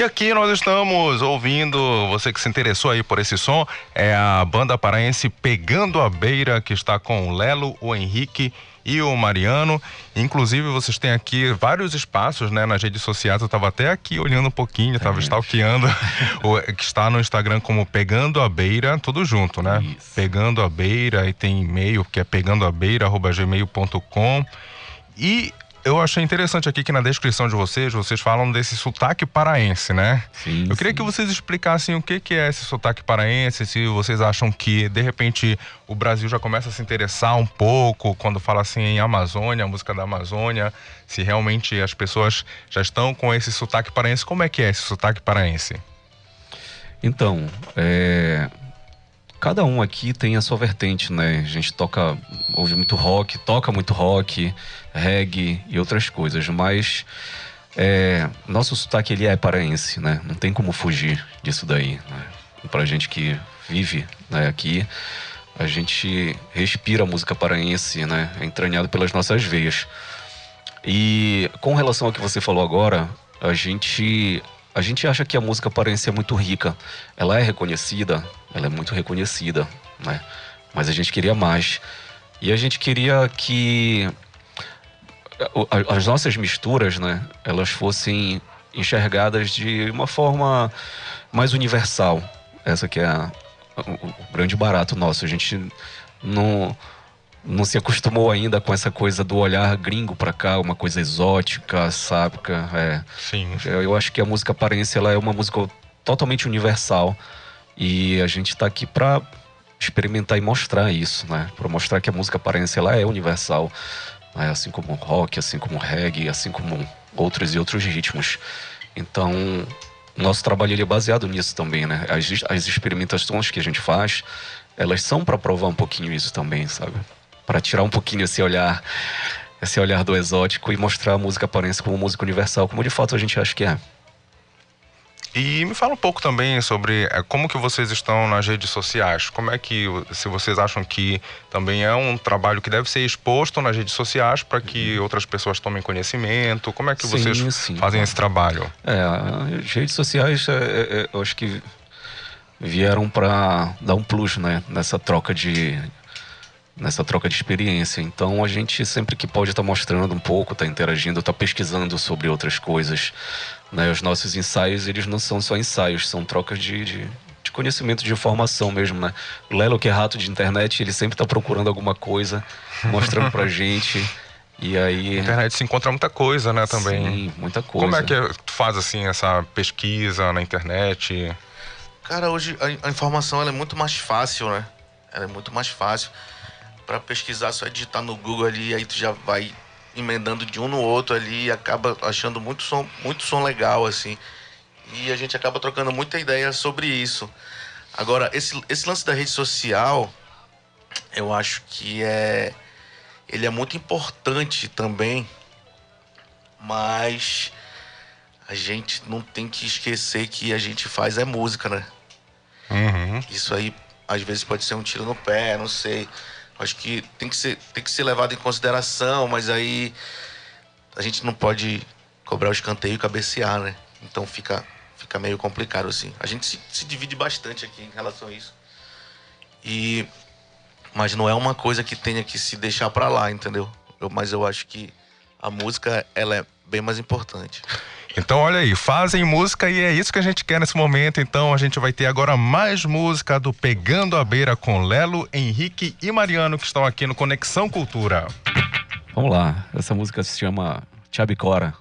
E aqui nós estamos ouvindo, você que se interessou aí por esse som, é a banda paraense Pegando a Beira, que está com o Lelo, o Henrique e o Mariano. Inclusive, vocês têm aqui vários espaços né, nas redes sociais. Eu estava até aqui olhando um pouquinho, estava stalkeando, o- que está no Instagram como Pegando a Beira, tudo junto, né? Pegando a Beira, e tem e-mail que é pegandoabeira.gmail.com. E eu achei interessante aqui que na descrição de vocês, vocês falam desse sotaque paraense, né? Sim. Eu queria que vocês explicassem o que, que é esse sotaque paraense, se vocês acham que, de repente, o Brasil já começa a se interessar um pouco quando fala assim em Amazônia, a música da Amazônia, se realmente as pessoas já estão com esse sotaque paraense. Como é que é esse sotaque paraense? Então, é, cada um aqui tem a sua vertente, né? A gente toca, ouve muito rock, toca muito rock, reggae e outras coisas, mas é, nosso sotaque ele é paraense, né? Não tem como fugir disso daí. Né? Pra gente que vive né, aqui, a gente respira a música paraense, né? É entranhado pelas nossas veias. E com relação ao que você falou agora, a gente a gente acha que a música paraense é muito rica. Ela é reconhecida, ela é muito reconhecida, né? Mas a gente queria mais. E a gente queria que as nossas misturas, né, elas fossem enxergadas de uma forma mais universal. Essa que é a, o, o grande barato nosso. A gente não não se acostumou ainda com essa coisa do olhar gringo para cá, uma coisa exótica, sábica. É. Sim. Eu acho que a música paraense ela é uma música totalmente universal e a gente está aqui para experimentar e mostrar isso, né? Para mostrar que a música paraense ela é universal, né? assim como o rock, assim como o reggae, assim como outros e outros ritmos. Então, nosso trabalho ele é baseado nisso também, né? As, as experimentações que a gente faz, elas são para provar um pouquinho isso também, sabe? Para tirar um pouquinho esse olhar, esse olhar do exótico e mostrar a música paraense como música universal, como de fato a gente acha que é. E me fala um pouco também sobre é, como que vocês estão nas redes sociais. Como é que, se vocês acham que também é um trabalho que deve ser exposto nas redes sociais para que uhum. outras pessoas tomem conhecimento? Como é que sim, vocês sim, fazem esse trabalho? É, as redes sociais, é, é, é eu acho que vieram para dar um plus, né, nessa troca de nessa troca de experiência. Então a gente sempre que pode estar tá mostrando um pouco, está interagindo, está pesquisando sobre outras coisas. Né? Os nossos ensaios, eles não são só ensaios, são trocas de, de, de conhecimento, de informação mesmo, né? O Lelo, que é rato de internet, ele sempre está procurando alguma coisa, mostrando pra gente. E aí. Na internet se encontra muita coisa, né, também. Sim, muita coisa. Como é que tu faz assim essa pesquisa na internet? Cara, hoje a, a informação ela é muito mais fácil, né? Ela é muito mais fácil. Para pesquisar, só é digitar no Google ali, aí tu já vai emendando de um no outro ali e acaba achando muito som, muito som legal, assim. E a gente acaba trocando muita ideia sobre isso. Agora, esse, esse lance da rede social, eu acho que é. Ele é muito importante também, mas a gente não tem que esquecer que a gente faz é música, né? Uhum. Isso aí às vezes pode ser um tiro no pé, não sei. Acho que tem que ser, tem que ser levado em consideração, mas aí a gente não pode cobrar o escanteio e cabecear, né? Então fica, fica meio complicado assim. A gente se, se divide bastante aqui em relação a isso. E mas não é uma coisa que tenha que se deixar para lá, entendeu? Eu, mas eu acho que a música ela é bem mais importante. Então, olha aí, fazem música e é isso que a gente quer nesse momento. Então, a gente vai ter agora mais música do Pegando a Beira com Lelo, Henrique e Mariano, que estão aqui no Conexão Cultura. Vamos lá, essa música se chama Chabicora.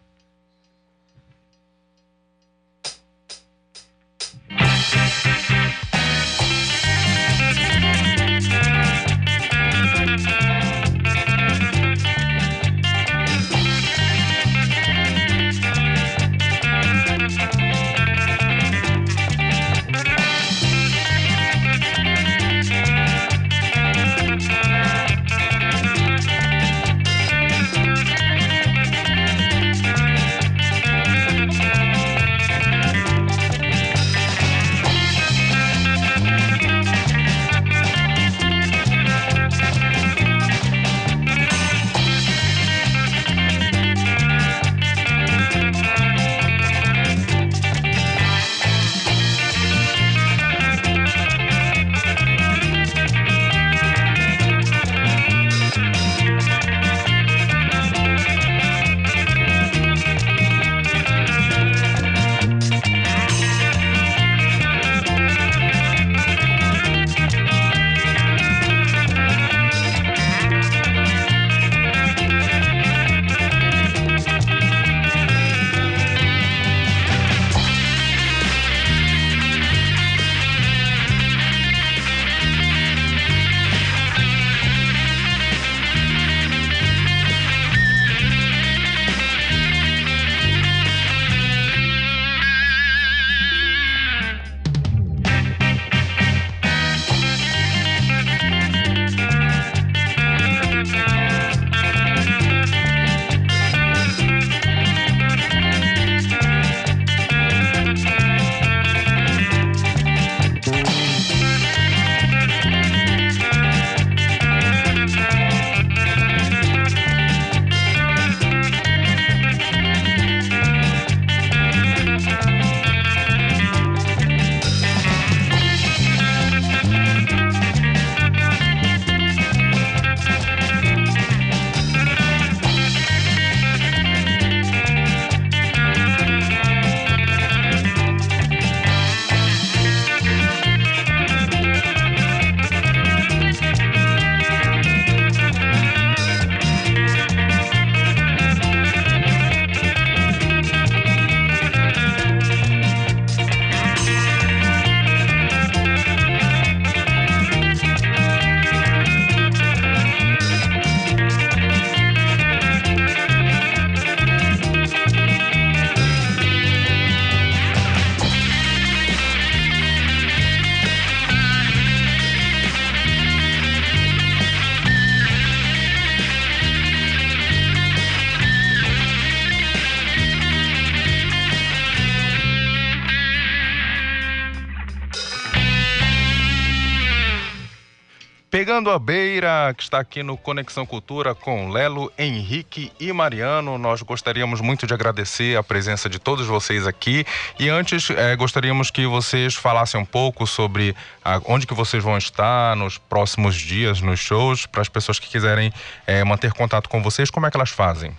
Pegando a Beira, que está aqui no Conexão Cultura com Lelo, Henrique e Mariano. Nós gostaríamos muito de agradecer a presença de todos vocês aqui. E antes, eh, gostaríamos que vocês falassem um pouco sobre a, onde que vocês vão estar nos próximos dias, nos shows, para as pessoas que quiserem eh, manter contato com vocês, como é que elas fazem?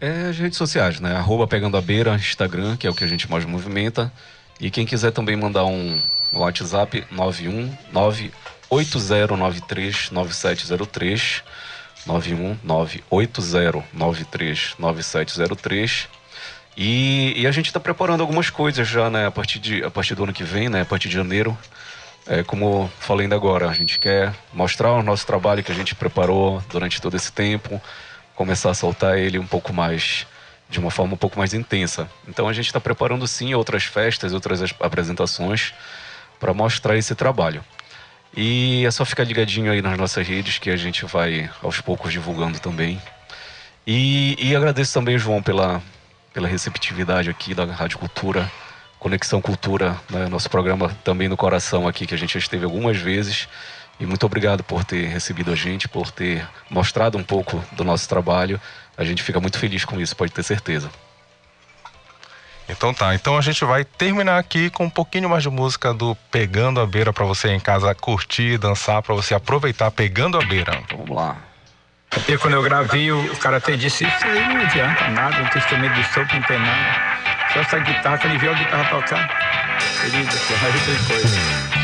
É as redes sociais, né? Arroba Pegando a Beira, Instagram, que é o que a gente mais movimenta. E quem quiser também mandar um WhatsApp, 919 80939703 91980939703 e, e a gente está preparando algumas coisas já, né, a partir, de, a partir do ano que vem, né, a partir de janeiro. É, como falei ainda agora, a gente quer mostrar o nosso trabalho que a gente preparou durante todo esse tempo, começar a soltar ele um pouco mais, de uma forma um pouco mais intensa. Então a gente está preparando sim outras festas, outras apresentações para mostrar esse trabalho. E é só ficar ligadinho aí nas nossas redes que a gente vai aos poucos divulgando também. E, e agradeço também, João, pela, pela receptividade aqui da Rádio Cultura, Conexão Cultura, né, nosso programa também no coração aqui, que a gente já esteve algumas vezes. E muito obrigado por ter recebido a gente, por ter mostrado um pouco do nosso trabalho. A gente fica muito feliz com isso, pode ter certeza. Então tá, então a gente vai terminar aqui com um pouquinho mais de música do Pegando a Beira para você em casa curtir, dançar, para você aproveitar Pegando a Beira. Vamos lá. E quando eu gravei, o cara até disse, isso aí não adianta nada, um instrumento de sopro não tem nada. Só essa guitarra, quando ele viu a guitarra tocar, que é de coisa.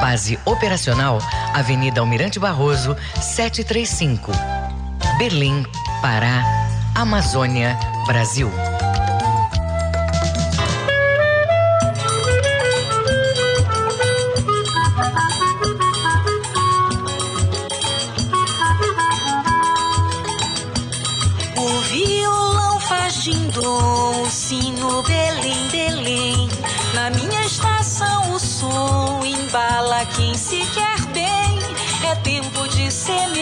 Base operacional, Avenida Almirante Barroso, 735. Berlim, Pará, Amazônia, Brasil. Tempo de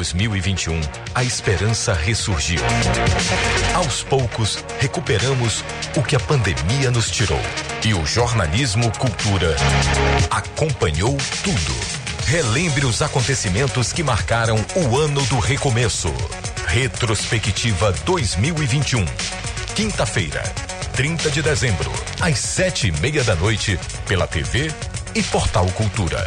2021, a esperança ressurgiu. Aos poucos, recuperamos o que a pandemia nos tirou. E o jornalismo Cultura acompanhou tudo. Relembre os acontecimentos que marcaram o ano do recomeço. Retrospectiva 2021. Quinta-feira, 30 de dezembro, às sete e meia da noite, pela TV e Portal Cultura.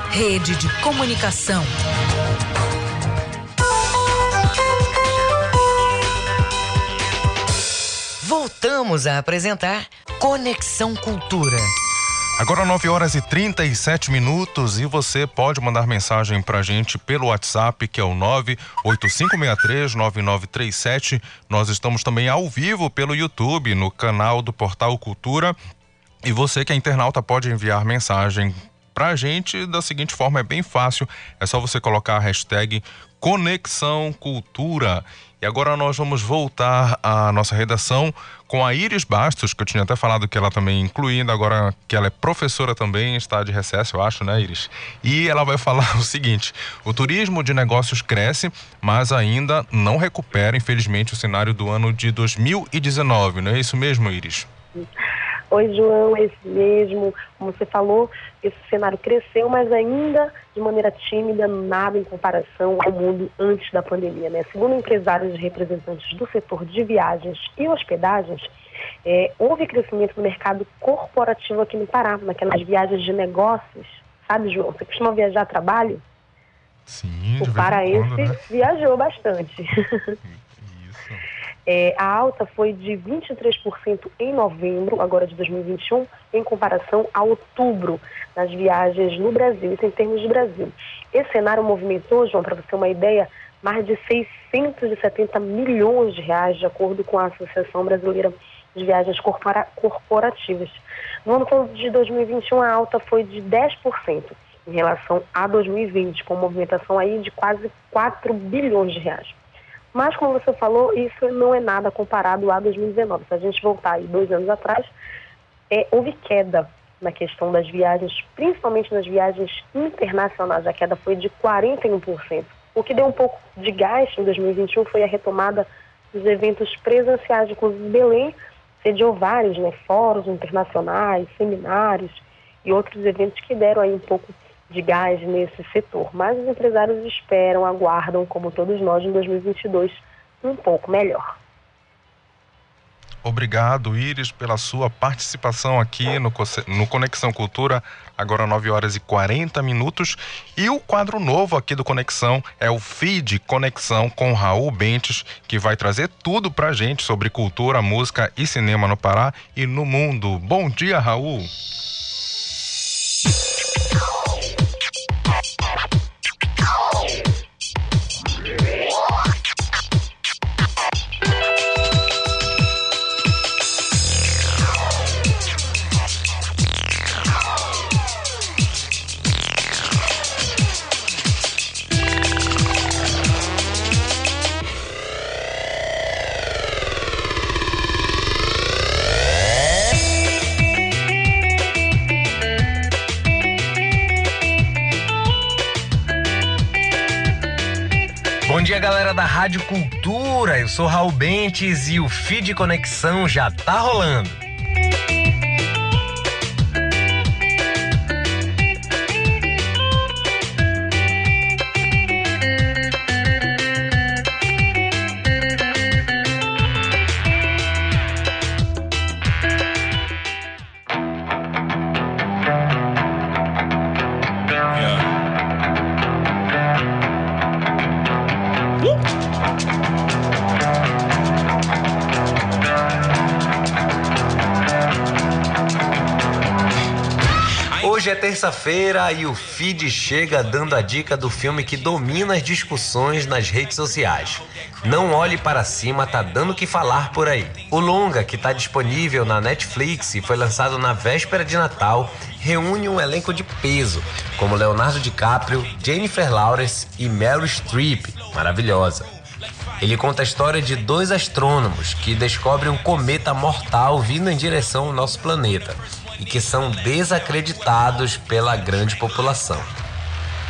rede de comunicação. Voltamos a apresentar Conexão Cultura. Agora 9 horas e 37 minutos e você pode mandar mensagem pra gente pelo WhatsApp, que é o 985639937. Nós estamos também ao vivo pelo YouTube, no canal do Portal Cultura. E você que é internauta pode enviar mensagem pra gente da seguinte forma, é bem fácil, é só você colocar a hashtag Conexão Cultura. E agora nós vamos voltar à nossa redação com a Iris Bastos, que eu tinha até falado que ela também incluindo, agora que ela é professora também, está de recesso, eu acho, né, Iris? E ela vai falar o seguinte: o turismo de negócios cresce, mas ainda não recupera, infelizmente, o cenário do ano de 2019, não é isso mesmo, Iris? Oi, João, é esse mesmo. Como você falou, esse cenário cresceu, mas ainda de maneira tímida, nada em comparação ao mundo antes da pandemia. Né? Segundo empresários e representantes do setor de viagens e hospedagens, é, houve crescimento no mercado corporativo aqui no Pará, naquelas viagens de negócios. Sabe, João? Você costuma viajar a trabalho? Sim, O paraense né? viajou bastante. É, a alta foi de 23% em novembro, agora de 2021, em comparação a outubro, nas viagens no Brasil, isso em termos de Brasil. Esse cenário movimentou, João, para você ter uma ideia, mais de 670 milhões de reais, de acordo com a Associação Brasileira de Viagens Corpora- Corporativas. No ano de 2021, a alta foi de 10% em relação a 2020, com movimentação aí de quase 4 bilhões de reais. Mas, como você falou, isso não é nada comparado a 2019. Se a gente voltar aí dois anos atrás, é, houve queda na questão das viagens, principalmente nas viagens internacionais. A queda foi de 41%. O que deu um pouco de gás em 2021 foi a retomada dos eventos presenciais. Inclusive, Belém sediou vários né, fóruns internacionais, seminários e outros eventos que deram aí um pouco de gás nesse setor. Mas os empresários esperam, aguardam, como todos nós, em 2022, um pouco melhor. Obrigado, Iris, pela sua participação aqui no, no Conexão Cultura, agora 9 horas e 40 minutos. E o quadro novo aqui do Conexão é o Feed Conexão com Raul Bentes, que vai trazer tudo pra gente sobre cultura, música e cinema no Pará e no mundo. Bom dia, Raul. Rádio Cultura. Eu sou Raul Bentes e o feed Conexão já tá rolando. Terça-feira e o feed chega dando a dica do filme que domina as discussões nas redes sociais. Não olhe para cima, tá dando o que falar por aí. O longa, que está disponível na Netflix e foi lançado na véspera de Natal, reúne um elenco de peso, como Leonardo DiCaprio, Jennifer Lawrence e Meryl Streep, maravilhosa. Ele conta a história de dois astrônomos que descobrem um cometa mortal vindo em direção ao nosso planeta e que são desacreditados pela grande população.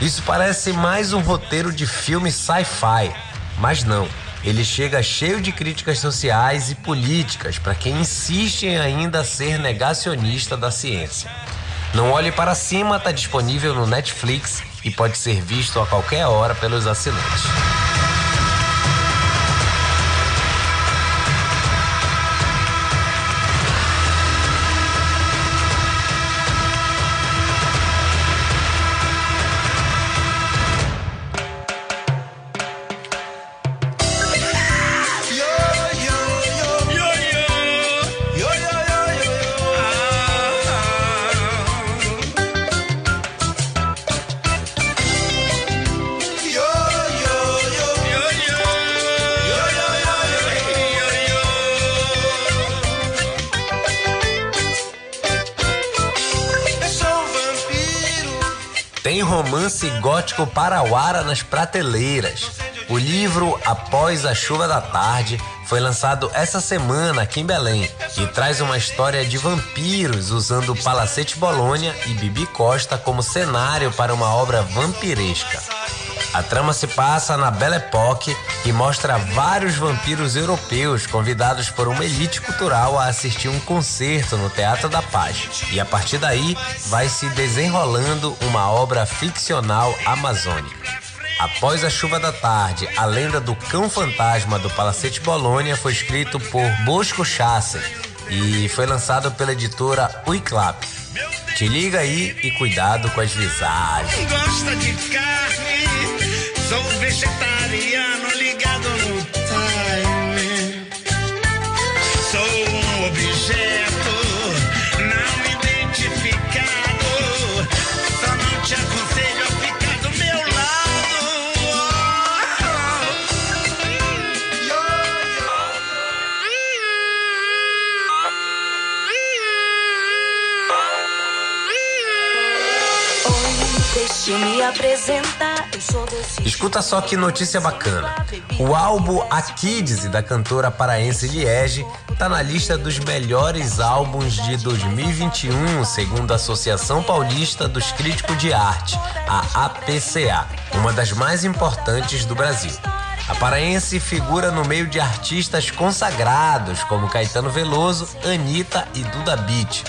Isso parece mais um roteiro de filme sci-fi, mas não. Ele chega cheio de críticas sociais e políticas para quem insiste em ainda ser negacionista da ciência. Não Olhe para Cima está disponível no Netflix e pode ser visto a qualquer hora pelos assinantes. Parauara nas prateleiras. O livro Após a Chuva da Tarde foi lançado essa semana aqui em Belém e traz uma história de vampiros usando Palacete Bolonha e Bibi Costa como cenário para uma obra vampiresca. A trama se passa na Belle Époque e mostra vários vampiros europeus convidados por uma elite cultural a assistir um concerto no Teatro da Paz. E a partir daí vai se desenrolando uma obra ficcional amazônica. Após a chuva da tarde, a lenda do cão fantasma do Palacete Bolônia foi escrito por Bosco Chassen e foi lançado pela editora Uiclap. Te liga aí e cuidado com as visagens. gosta de carne, sou vegetariano ligado no time. Sou um objeto não identificado, só não te aconselho a ficar do meu Deixa eu me apresentar, Escuta só que notícia bacana. O álbum A Kids da cantora paraense Liege tá na lista dos melhores álbuns de 2021, segundo a Associação Paulista dos Críticos de Arte, a APCA, uma das mais importantes do Brasil. A paraense figura no meio de artistas consagrados como Caetano Veloso, Anitta e Duda Beat.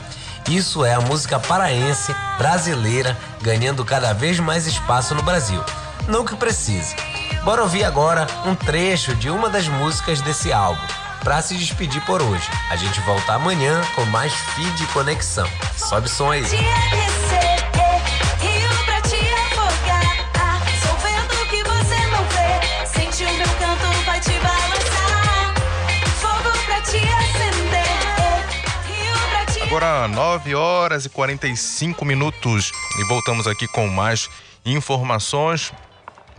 Isso é a música paraense brasileira ganhando cada vez mais espaço no Brasil. Não que precise. Bora ouvir agora um trecho de uma das músicas desse álbum. Pra se despedir por hoje. A gente volta amanhã com mais feed conexão. Sobe som aí. Te Agora 9 horas e 45 minutos e voltamos aqui com mais informações.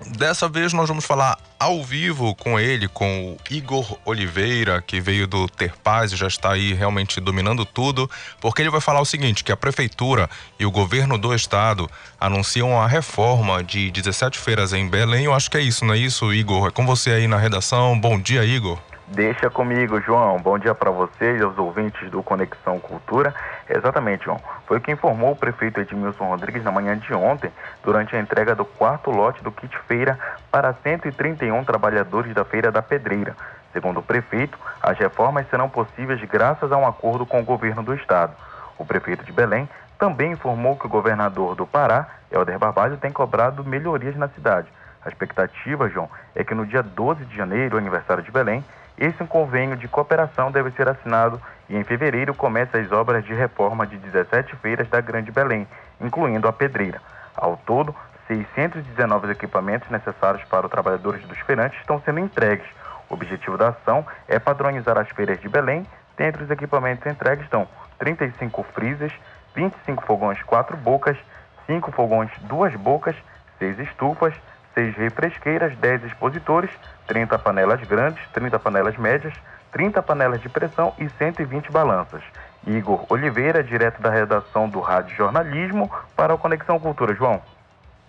Dessa vez nós vamos falar ao vivo com ele, com o Igor Oliveira, que veio do Ter Paz e já está aí realmente dominando tudo, porque ele vai falar o seguinte, que a prefeitura e o governo do estado anunciam a reforma de 17 feiras em Belém. Eu acho que é isso, não é isso, Igor? É com você aí na redação. Bom dia, Igor. Deixa comigo, João. Bom dia para vocês aos ouvintes do Conexão Cultura. Exatamente, João. Foi o que informou o prefeito Edmilson Rodrigues na manhã de ontem, durante a entrega do quarto lote do kit feira para 131 trabalhadores da Feira da Pedreira. Segundo o prefeito, as reformas serão possíveis graças a um acordo com o governo do estado. O prefeito de Belém também informou que o governador do Pará, Helder Barbalho, tem cobrado melhorias na cidade. A expectativa, João, é que no dia 12 de janeiro, aniversário de Belém, esse convênio de cooperação deve ser assinado e em fevereiro começa as obras de reforma de 17 feiras da Grande Belém, incluindo a pedreira. Ao todo, 619 equipamentos necessários para os trabalhadores dos feirantes estão sendo entregues. O objetivo da ação é padronizar as feiras de Belém. Dentre os equipamentos entregues estão 35 freezers, 25 fogões quatro bocas, 5 fogões duas bocas, 6 estufas, 6 refresqueiras, 10 expositores, 30 panelas grandes, 30 panelas médias, 30 panelas de pressão e 120 balanças. Igor Oliveira, direto da redação do Rádio Jornalismo, para o Conexão Cultura. João.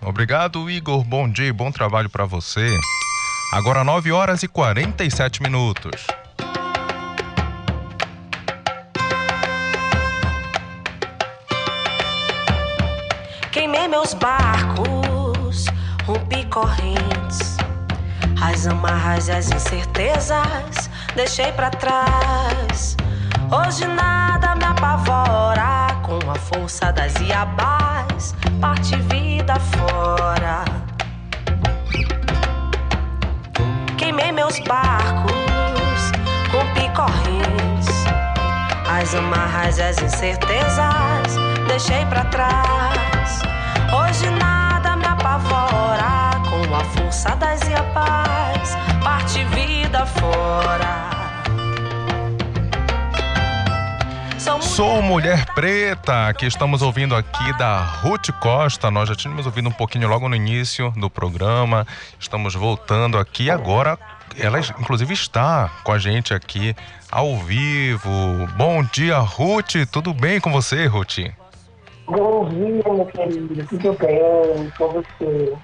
Obrigado, Igor. Bom dia e bom trabalho para você. Agora 9 horas e 47 minutos. Queimei meus barcos, rompi correntes, as amarras e as incertezas deixei para trás. Hoje nada me apavora com a força das iabás, parte vida fora. Queimei meus barcos, rompi correntes, as amarras e as incertezas deixei para trás. Hoje nada com a força das iabás, parte vida fora. Sou Mulher Preta, que estamos ouvindo aqui da Ruth Costa. Nós já tínhamos ouvido um pouquinho logo no início do programa. Estamos voltando aqui agora. Ela, inclusive, está com a gente aqui ao vivo. Bom dia, Ruth. Tudo bem com você, Ruth? Bom dia, meu querido. Tudo bem com você?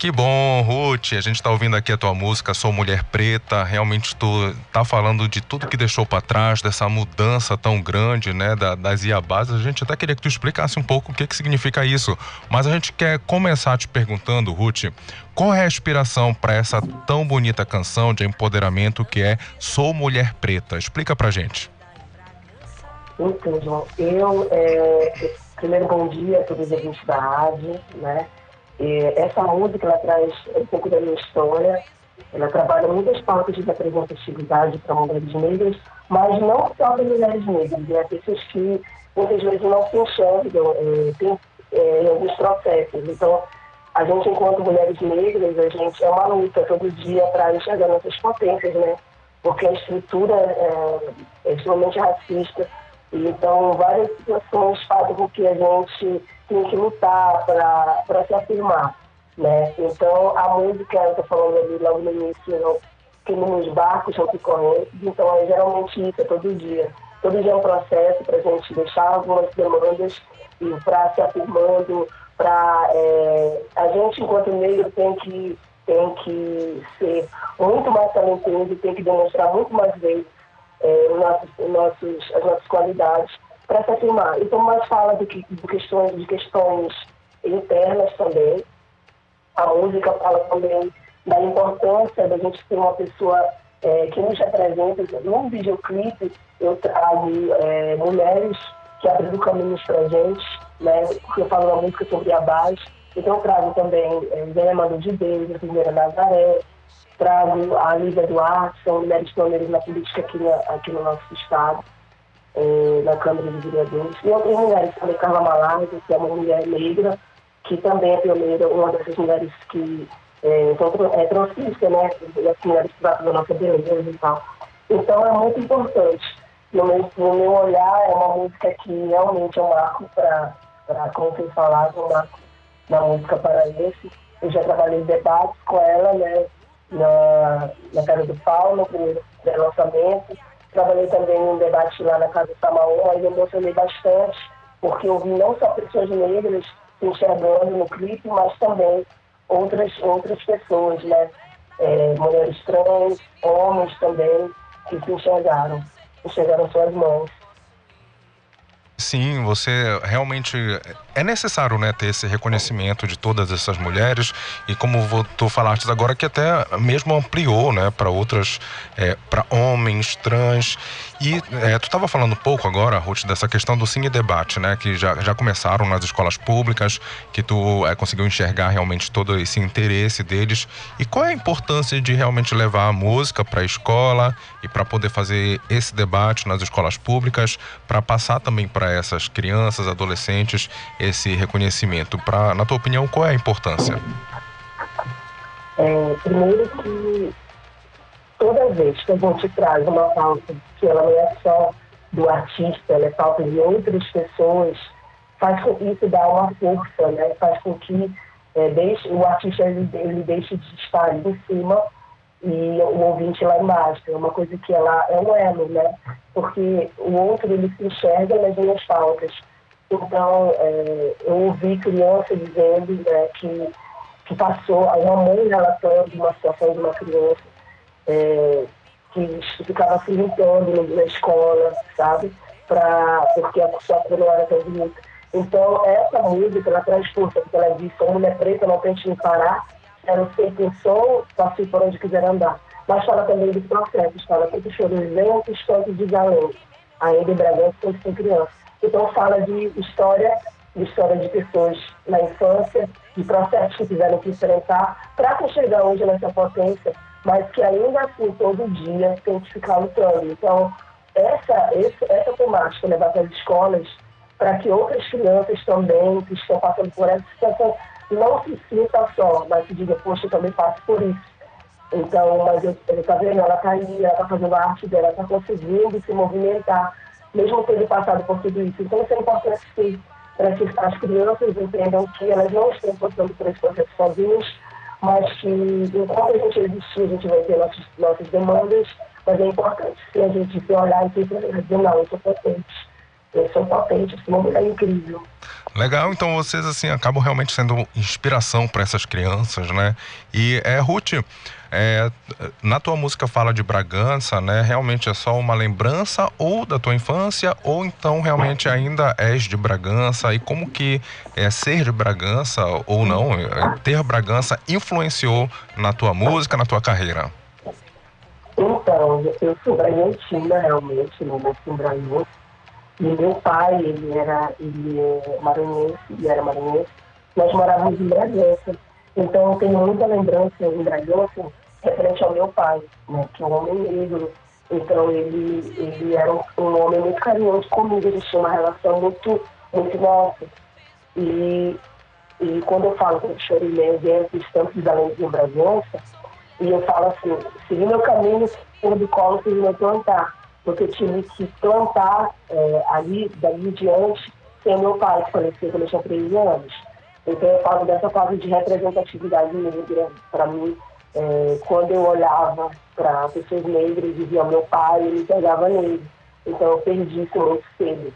Que bom, Ruth. A gente está ouvindo aqui a tua música Sou Mulher Preta. Realmente tu tá falando de tudo que deixou para trás, dessa mudança tão grande, né, da, das Iabás. A gente até queria que tu explicasse um pouco o que que significa isso. Mas a gente quer começar te perguntando, Ruth, qual é a inspiração para essa tão bonita canção de empoderamento que é Sou Mulher Preta? Explica pra gente. Então, João, eu, é, primeiro bom dia a todos os ouvintes da rádio, né? E essa música, ela traz um pouco da minha história, ela trabalha muitas pautas de representatividade para mulheres negras, mas não só para mulheres negras, né? Pessoas que muitas vezes não se enxergam é, tem, é, em alguns processos. Então, a gente, enquanto mulheres negras, a gente é uma luta todo dia para enxergar nossas potências, né? Porque a estrutura é, é extremamente racista então, várias situações fazem com que a gente tenha que lutar para se afirmar. Né? Então, a música, eu estou falando ali logo no início, que nos barcos são correntes, então é geralmente isso, é todo dia. Todo dia é um processo para a gente deixar algumas demandas e para se afirmando, para é, a gente enquanto negro tem que tem que ser muito mais talentoso, tem que demonstrar muito mais vezes é, nossos, nossos, as nossas qualidades para se afirmar. Então, mais fala de, de, questões, de questões internas também. A música fala também da importância da gente ter uma pessoa é, que nos representa. Num videoclipe, eu trago é, mulheres que abrem caminhos para a gente, né? porque eu falo uma música sobre a base. Então, eu trago também é, Zé Mano de Deus, a Primeira Nazaré, trago a Lívia Duarte, são mulheres pioneiras na política aqui, na, aqui no nosso estado, é, na Câmara de Vereadores. E outras mulheres, também Carla Malarga, que é uma mulher negra, que também é pioneira, uma dessas mulheres que é, são, é transfísica, né? as mulheres que tratam da nossa beleza e tal. Então é muito importante. No meu, no meu olhar, é uma música que realmente é um marco para, como vocês falaram, um marco na música paraense. Eu já trabalhei debates com ela, né? na, na Casa do Paulo, no primeiro lançamento. Trabalhei também em um debate lá na Casa do Samaú, aí eu emocionei bastante, porque eu vi não só pessoas negras se enxergando no clipe, mas também outras, outras pessoas, né? É, mulheres trans, homens também. que se enxergaram, enxergaram suas mãos. Sim, você realmente é necessário, né, ter esse reconhecimento de todas essas mulheres e como tu falaste agora que até mesmo ampliou, né, para outras, é, para homens trans. E é, tu estava falando um pouco agora, Ruth, dessa questão do cine debate, né, que já, já começaram nas escolas públicas, que tu é, conseguiu enxergar realmente todo esse interesse deles. E qual é a importância de realmente levar a música para a escola e para poder fazer esse debate nas escolas públicas para passar também para essas crianças, adolescentes esse reconhecimento. Pra, na tua opinião, qual é a importância? É, primeiro que toda vez que a gente traz uma pauta que ela não é só do artista, ela é pauta de outras pessoas, faz com isso dá uma força, né? Faz com que é, deixe, o artista ele, ele deixe de estar ali em cima e o ouvinte lá embaixo. É uma coisa que ela é um elo, né? Porque o outro ele se enxerga nas minhas pautas. Então, é, eu ouvi criança dizendo né, que, que passou, uma mãe relatando uma situação de uma criança é, que ficava se limpando na escola, sabe? Pra, porque a sua cor não era tão bonita. Então, essa música, ela traz força, porque ela diz, sou mulher preta, não tente me parar, quero ser quem sou, passe por onde quiser andar. Mas fala também dos processos, fala tanto choros lentos quanto de galãs, ainda em Bragança, quanto sem criança. Então, fala de história, de história de pessoas na infância, de processos que tiveram que enfrentar, para que chegar hoje nessa potência, mas que ainda assim, todo dia, tem que ficar lutando. Então, essa, esse- essa temática levar para as escolas, para que outras crianças também, que estão passando por essa situação, não se sinta só, mas se diga, poxa, eu também passo por isso. Então, mas eu, ele tá vendo, ela tá aí, ela tá fazendo a arte dela, ela tá conseguindo se movimentar, mesmo tendo passado por tudo isso. Então, é importante sim, para que as crianças entendam que elas não estão passando por esse processo sozinhas, mas que enquanto a gente existir, a gente vai ter nossas, nossas demandas, mas é importante sim a gente se olhar e dizer, não, eu sou potente. Eu sou potente, esse mundo é incrível. Legal, então vocês assim acabam realmente sendo inspiração para essas crianças, né? E é Ruth, é, na tua música fala de Bragança, né? Realmente é só uma lembrança ou da tua infância ou então realmente ainda és de Bragança e como que é ser de Bragança ou não, é, ter Bragança influenciou na tua música, na tua carreira? Então, eu sou bragantina realmente, né? Nasci em Bragança. E meu pai, ele era, ele é maranhense, ele era maranhense. Nós morávamos em Bragança. Então, eu tenho muita lembrança em Bragança referente ao meu pai, né? Que é um homem negro. Então, ele, ele era um, homem muito carinhoso comigo. Gente tinha uma relação muito, muito nossa. E, e quando eu falo que eu chorei dentro de tantos além em Bragança, e eu falo assim, segui meu caminho, por do colo, fiz meu plantar. Porque eu tive que plantar é, ali, dali em diante, sem meu pai, que faleceu quando eu tinha 13 anos. Então eu falo dessa fase de representatividade negra. Para mim, é, quando eu olhava para pessoas negras e via meu pai, ele pegava nele. Então eu perdi isso muito cedo.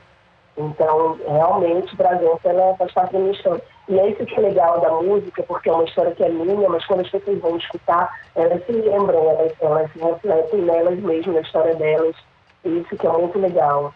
Então, realmente, Bragança ela faz parte da minha história. E é isso que é legal da música, porque é uma história que é minha, mas quando as pessoas vão escutar, elas se lembram, elas, elas se refletem nelas mesmas, na história delas. E isso que é muito legal.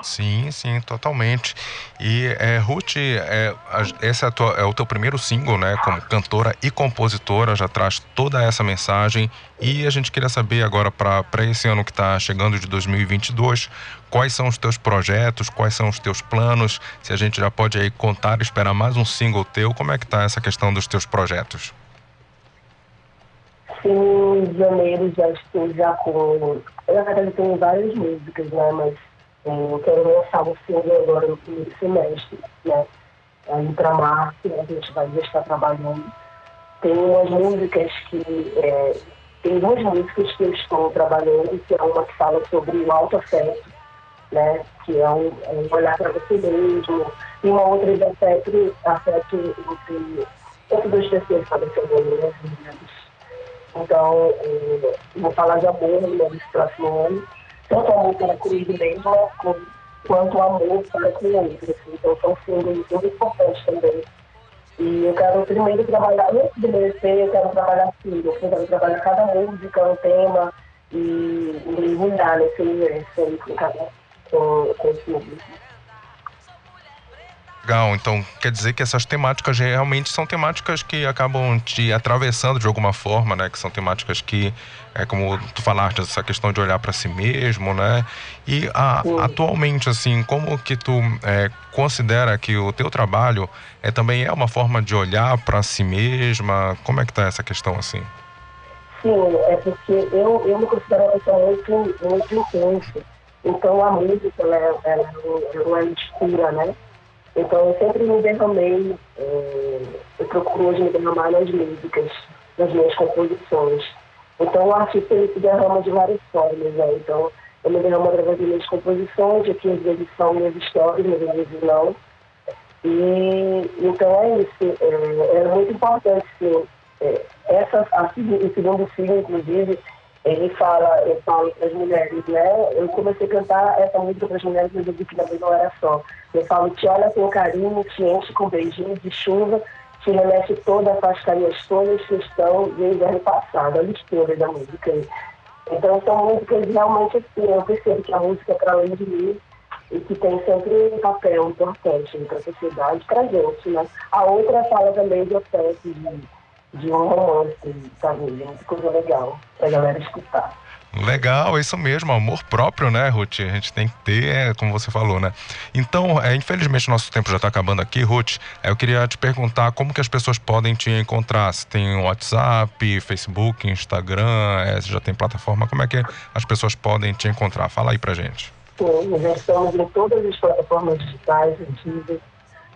Sim, sim, totalmente. E é, Ruth, é, esse é, tua- é o teu primeiro single, né? Como cantora e compositora, já traz toda essa mensagem. E a gente queria saber agora, para esse ano que está chegando de 2022, quais são os teus projetos, quais são os teus planos, se a gente já pode aí contar, esperar mais um single teu, como é que tá essa questão dos teus projetos? Em janeiro já estou já com. Eu, na verdade, tenho várias músicas, né? Mas eu quero lançar um single agora no primeiro semestre, né? Aí para março a gente vai estar trabalhando. Tem umas músicas que. É, tem duas músicas que eu estou trabalhando, que é uma que fala sobre o autoafeto, né? Que é um, é um olhar para você mesmo. E uma outra de afeto, afeto entre, entre duas pessoas? Que eu vou, né? Então, eh, vou falar de amor né, nesse próximo ano. Tanto amor para comigo mesma, com- quanto amor para outros. Então, são símbolos muito importantes também. E eu quero primeiro trabalhar, antes meu EP, eu quero trabalhar símbolos. Eu quero trabalhar cada música, um tema. e, mudar nesse universo aí com, cada- com, com público. Legal, então quer dizer que essas temáticas realmente são temáticas que acabam te atravessando de alguma forma, né? Que são temáticas que, é como tu falaste, essa questão de olhar para si mesmo, né? E a- atualmente, assim, como que tu é, considera que o teu trabalho é também é uma forma de olhar para si mesma? Como é que tá essa questão assim? Sim, é porque eu, eu me considero uma pessoa muito, muito intensa. Então a música, ela, ela, ela é escura, né? Então eu sempre me derramei, eh, eu procuro hoje me derramar nas músicas, nas minhas composições. Então o artista ele se derrama de várias formas, né? Então eu me derramo através das minhas composições, que às vezes são minhas histórias, mas às vezes não. E então é isso, é, é muito importante, sim. É, essa, a, o segundo filme, inclusive, ele fala, eu falo para as mulheres, né? Eu comecei a cantar essa música para as mulheres, mas eu vi que também não era só. Eu falo, te olha com carinho, te enche com beijinhos de chuva, te remete toda, faz carinhas todas que estão desde o ano passado, a mistura da música. Então são músicas realmente assim, eu percebo que a música é para além de mim e que tem sempre um papel importante para a sociedade, para a gente, né? A outra fala também de afeto, de, de um romance, sabe? Muita coisa legal para a galera escutar. Legal, é isso mesmo, amor próprio, né, Ruth? A gente tem que ter, é, como você falou, né? Então, é, infelizmente, nosso tempo já está acabando aqui, Ruth. É, eu queria te perguntar como que as pessoas podem te encontrar. Se tem WhatsApp, Facebook, Instagram, é, se já tem plataforma, como é que as pessoas podem te encontrar? Fala aí pra gente. Sim, já estamos em todas as plataformas digitais.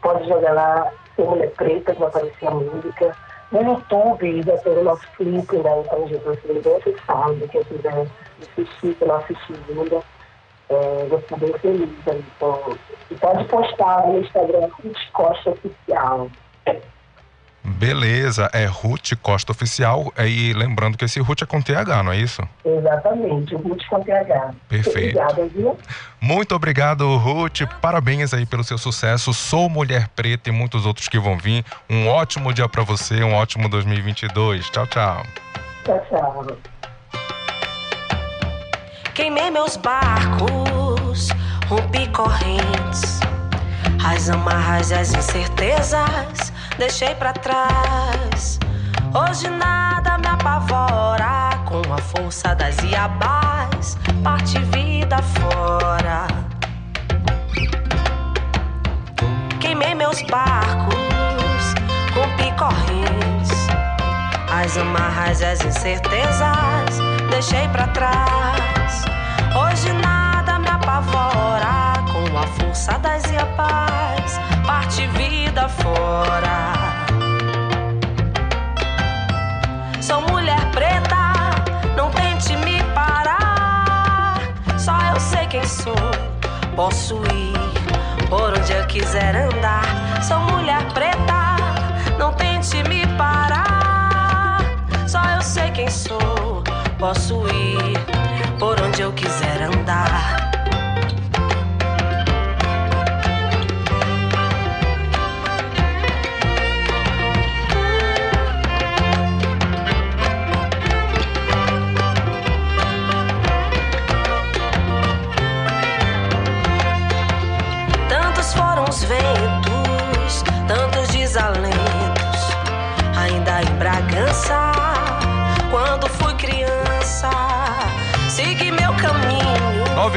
Pode jogar lá, Ser Mulher Preta, que vai aparecer a música. No YouTube já tem o nosso clipe, né? Então já vai ser bem acessível, quem quiser assistir, assistiu ainda. É, vou ficar bem feliz aí. Então, e pode postar no Instagram Ruth Costa Oficial. Beleza, é Ruth Costa Oficial. é, E lembrando que esse Ruth é com TH, não é isso? Exatamente, o Ruth com TH. Perfeito. Obrigada, viu? Muito obrigado, Ruth. Parabéns aí pelo seu sucesso. Sou Mulher Preta e muitos outros que vão vir. Um ótimo dia pra você, um ótimo 2022. Tchau, tchau. Tchau, tchau. Queimei meus barcos, rompi correntes, as amarras e as incertezas deixei pra trás. Hoje nada me apavora, com a força das iabás, parte vida fora. Queimei meus barcos, rompi correntes, as amarras e as incertezas deixei pra trás. Hoje nada me apavora, com a força das iabás, parte vida fora. Sou mulher preta, não tente me parar. Só eu sei quem sou, posso ir por onde eu quiser andar. Sou mulher preta, não tente me parar. Só eu sei quem sou, posso ir por onde eu quiser andar.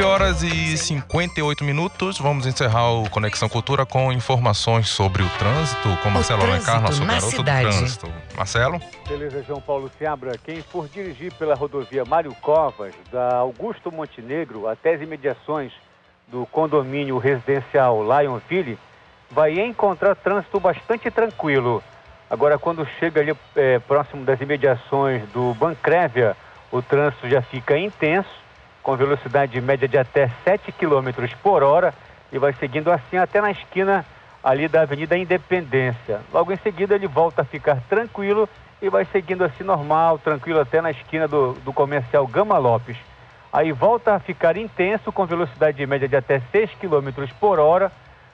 Horas e 58 minutos. Vamos encerrar o Conexão Cultura com informações sobre o trânsito com Marcelo Alencar, nosso garoto cidade. do trânsito. Marcelo? Beleza, João Paulo Seabra. Quem for dirigir pela rodovia Mário Covas, da Augusto Montenegro até as imediações do condomínio residencial Lionville, vai encontrar trânsito bastante tranquilo. Agora, quando chega ali eh, próximo das imediações do Bancrévia, o trânsito já fica intenso, com velocidade média de até 7 km por hora e vai seguindo assim até na esquina ali da Avenida Independência. Logo em seguida ele volta a ficar tranquilo e vai seguindo assim normal, tranquilo até na esquina do, do comercial Gama Lopes. Aí volta a ficar intenso com velocidade média de até 6 km por hora.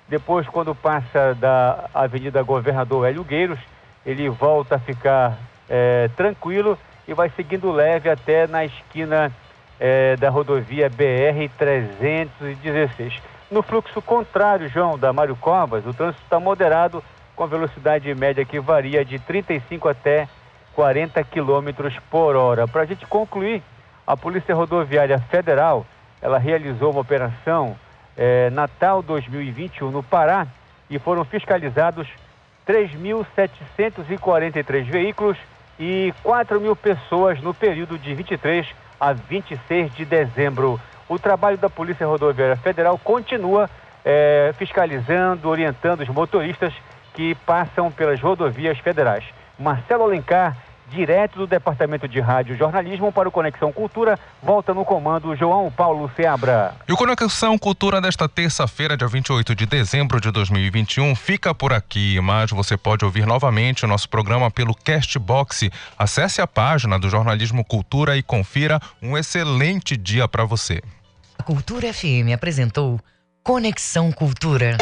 Depois, quando passa da Avenida Governador Hélio Gueiros, ele volta a ficar eh, tranquilo e vai seguindo leve até na esquina é, da rodovia BR-316. No fluxo contrário, João, da Mário Covas, o trânsito está moderado, com velocidade média que varia de 35 até 40 quilômetros por hora. Para a gente concluir, a Polícia Rodoviária Federal, ela realizou uma operação é, Natal 2021 no Pará e foram fiscalizados 3.743 veículos e 4 mil pessoas no período de 23 a 26 de dezembro. O trabalho da Polícia Rodoviária Federal continua é, fiscalizando, orientando os motoristas que passam pelas rodovias federais. Marcelo Alencar direto do Departamento de Rádio e Jornalismo para o Conexão Cultura. Volta no comando João Paulo Seabra. E o Conexão Cultura desta terça-feira, dia 28 de dezembro de 2021, fica por aqui, mas você pode ouvir novamente o nosso programa pelo Castbox. Acesse a página do Jornalismo Cultura e confira um excelente dia para você. A Cultura FM apresentou Conexão Cultura.